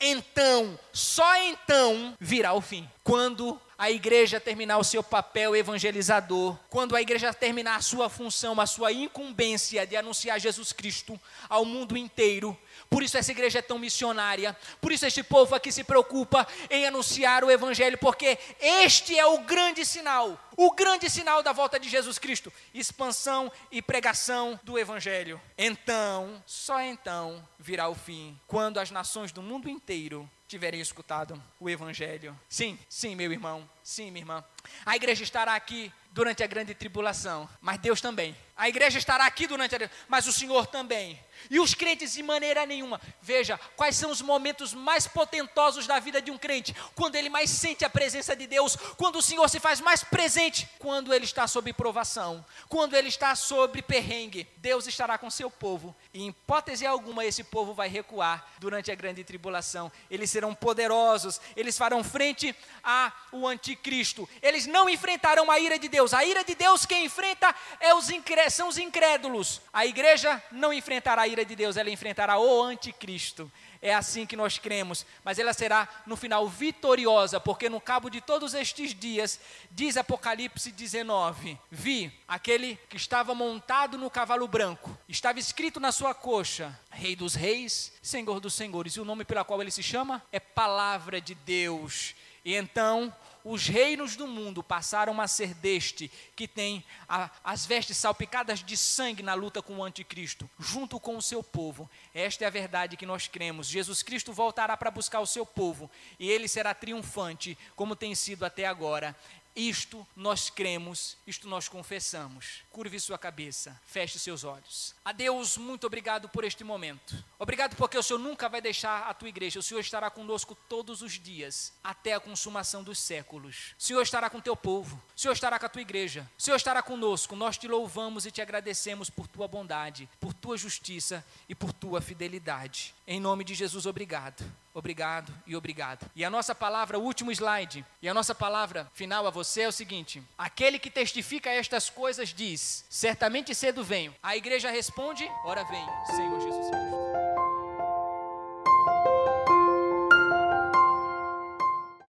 Então, só então virá o fim. Quando a igreja terminar o seu papel evangelizador, quando a igreja terminar a sua função, a sua incumbência de anunciar Jesus Cristo ao mundo inteiro, por isso essa igreja é tão missionária, por isso este povo aqui se preocupa em anunciar o evangelho, porque este é o grande sinal, o grande sinal da volta de Jesus Cristo, expansão e pregação do evangelho. Então, só então virá o fim, quando as nações do mundo inteiro tiverem escutado o evangelho. Sim, sim, meu irmão, sim, minha irmã. A igreja estará aqui durante a grande tribulação, mas Deus também. A igreja estará aqui durante a mas o Senhor também. E os crentes de maneira nenhuma. Veja, quais são os momentos mais potentosos da vida de um crente? Quando ele mais sente a presença de Deus, quando o Senhor se faz mais presente, quando ele está sob provação, quando ele está sob perrengue. Deus estará com seu povo. E em hipótese alguma esse povo vai recuar durante a grande tribulação. Eles serão poderosos, eles farão frente ao anticristo. Eles não enfrentarão a ira de Deus. A ira de Deus quem enfrenta é os são os incrédulos. A igreja não enfrentará a ira de Deus, ela enfrentará o anticristo. É assim que nós cremos, mas ela será no final vitoriosa, porque no cabo de todos estes dias, diz Apocalipse 19: Vi aquele que estava montado no cavalo branco, estava escrito na sua coxa: Rei dos Reis, Senhor dos Senhores, e o nome pela qual ele se chama é Palavra de Deus. E então os reinos do mundo passaram a ser deste, que tem a, as vestes salpicadas de sangue na luta com o anticristo, junto com o seu povo. Esta é a verdade que nós cremos. Jesus Cristo voltará para buscar o seu povo, e ele será triunfante, como tem sido até agora. Isto nós cremos, isto nós confessamos. Curve sua cabeça, feche seus olhos. A Deus, muito obrigado por este momento. Obrigado porque o Senhor nunca vai deixar a tua igreja. O Senhor estará conosco todos os dias, até a consumação dos séculos. O Senhor estará com teu povo. O Senhor estará com a tua igreja. O Senhor estará conosco. Nós te louvamos e te agradecemos por tua bondade, por tua justiça e por tua fidelidade. Em nome de Jesus, obrigado. Obrigado e obrigado. E a nossa palavra, o último slide, e a nossa palavra final a você é o seguinte: aquele que testifica estas coisas diz: certamente cedo venho. A igreja responde: ora vem, Senhor Jesus Cristo.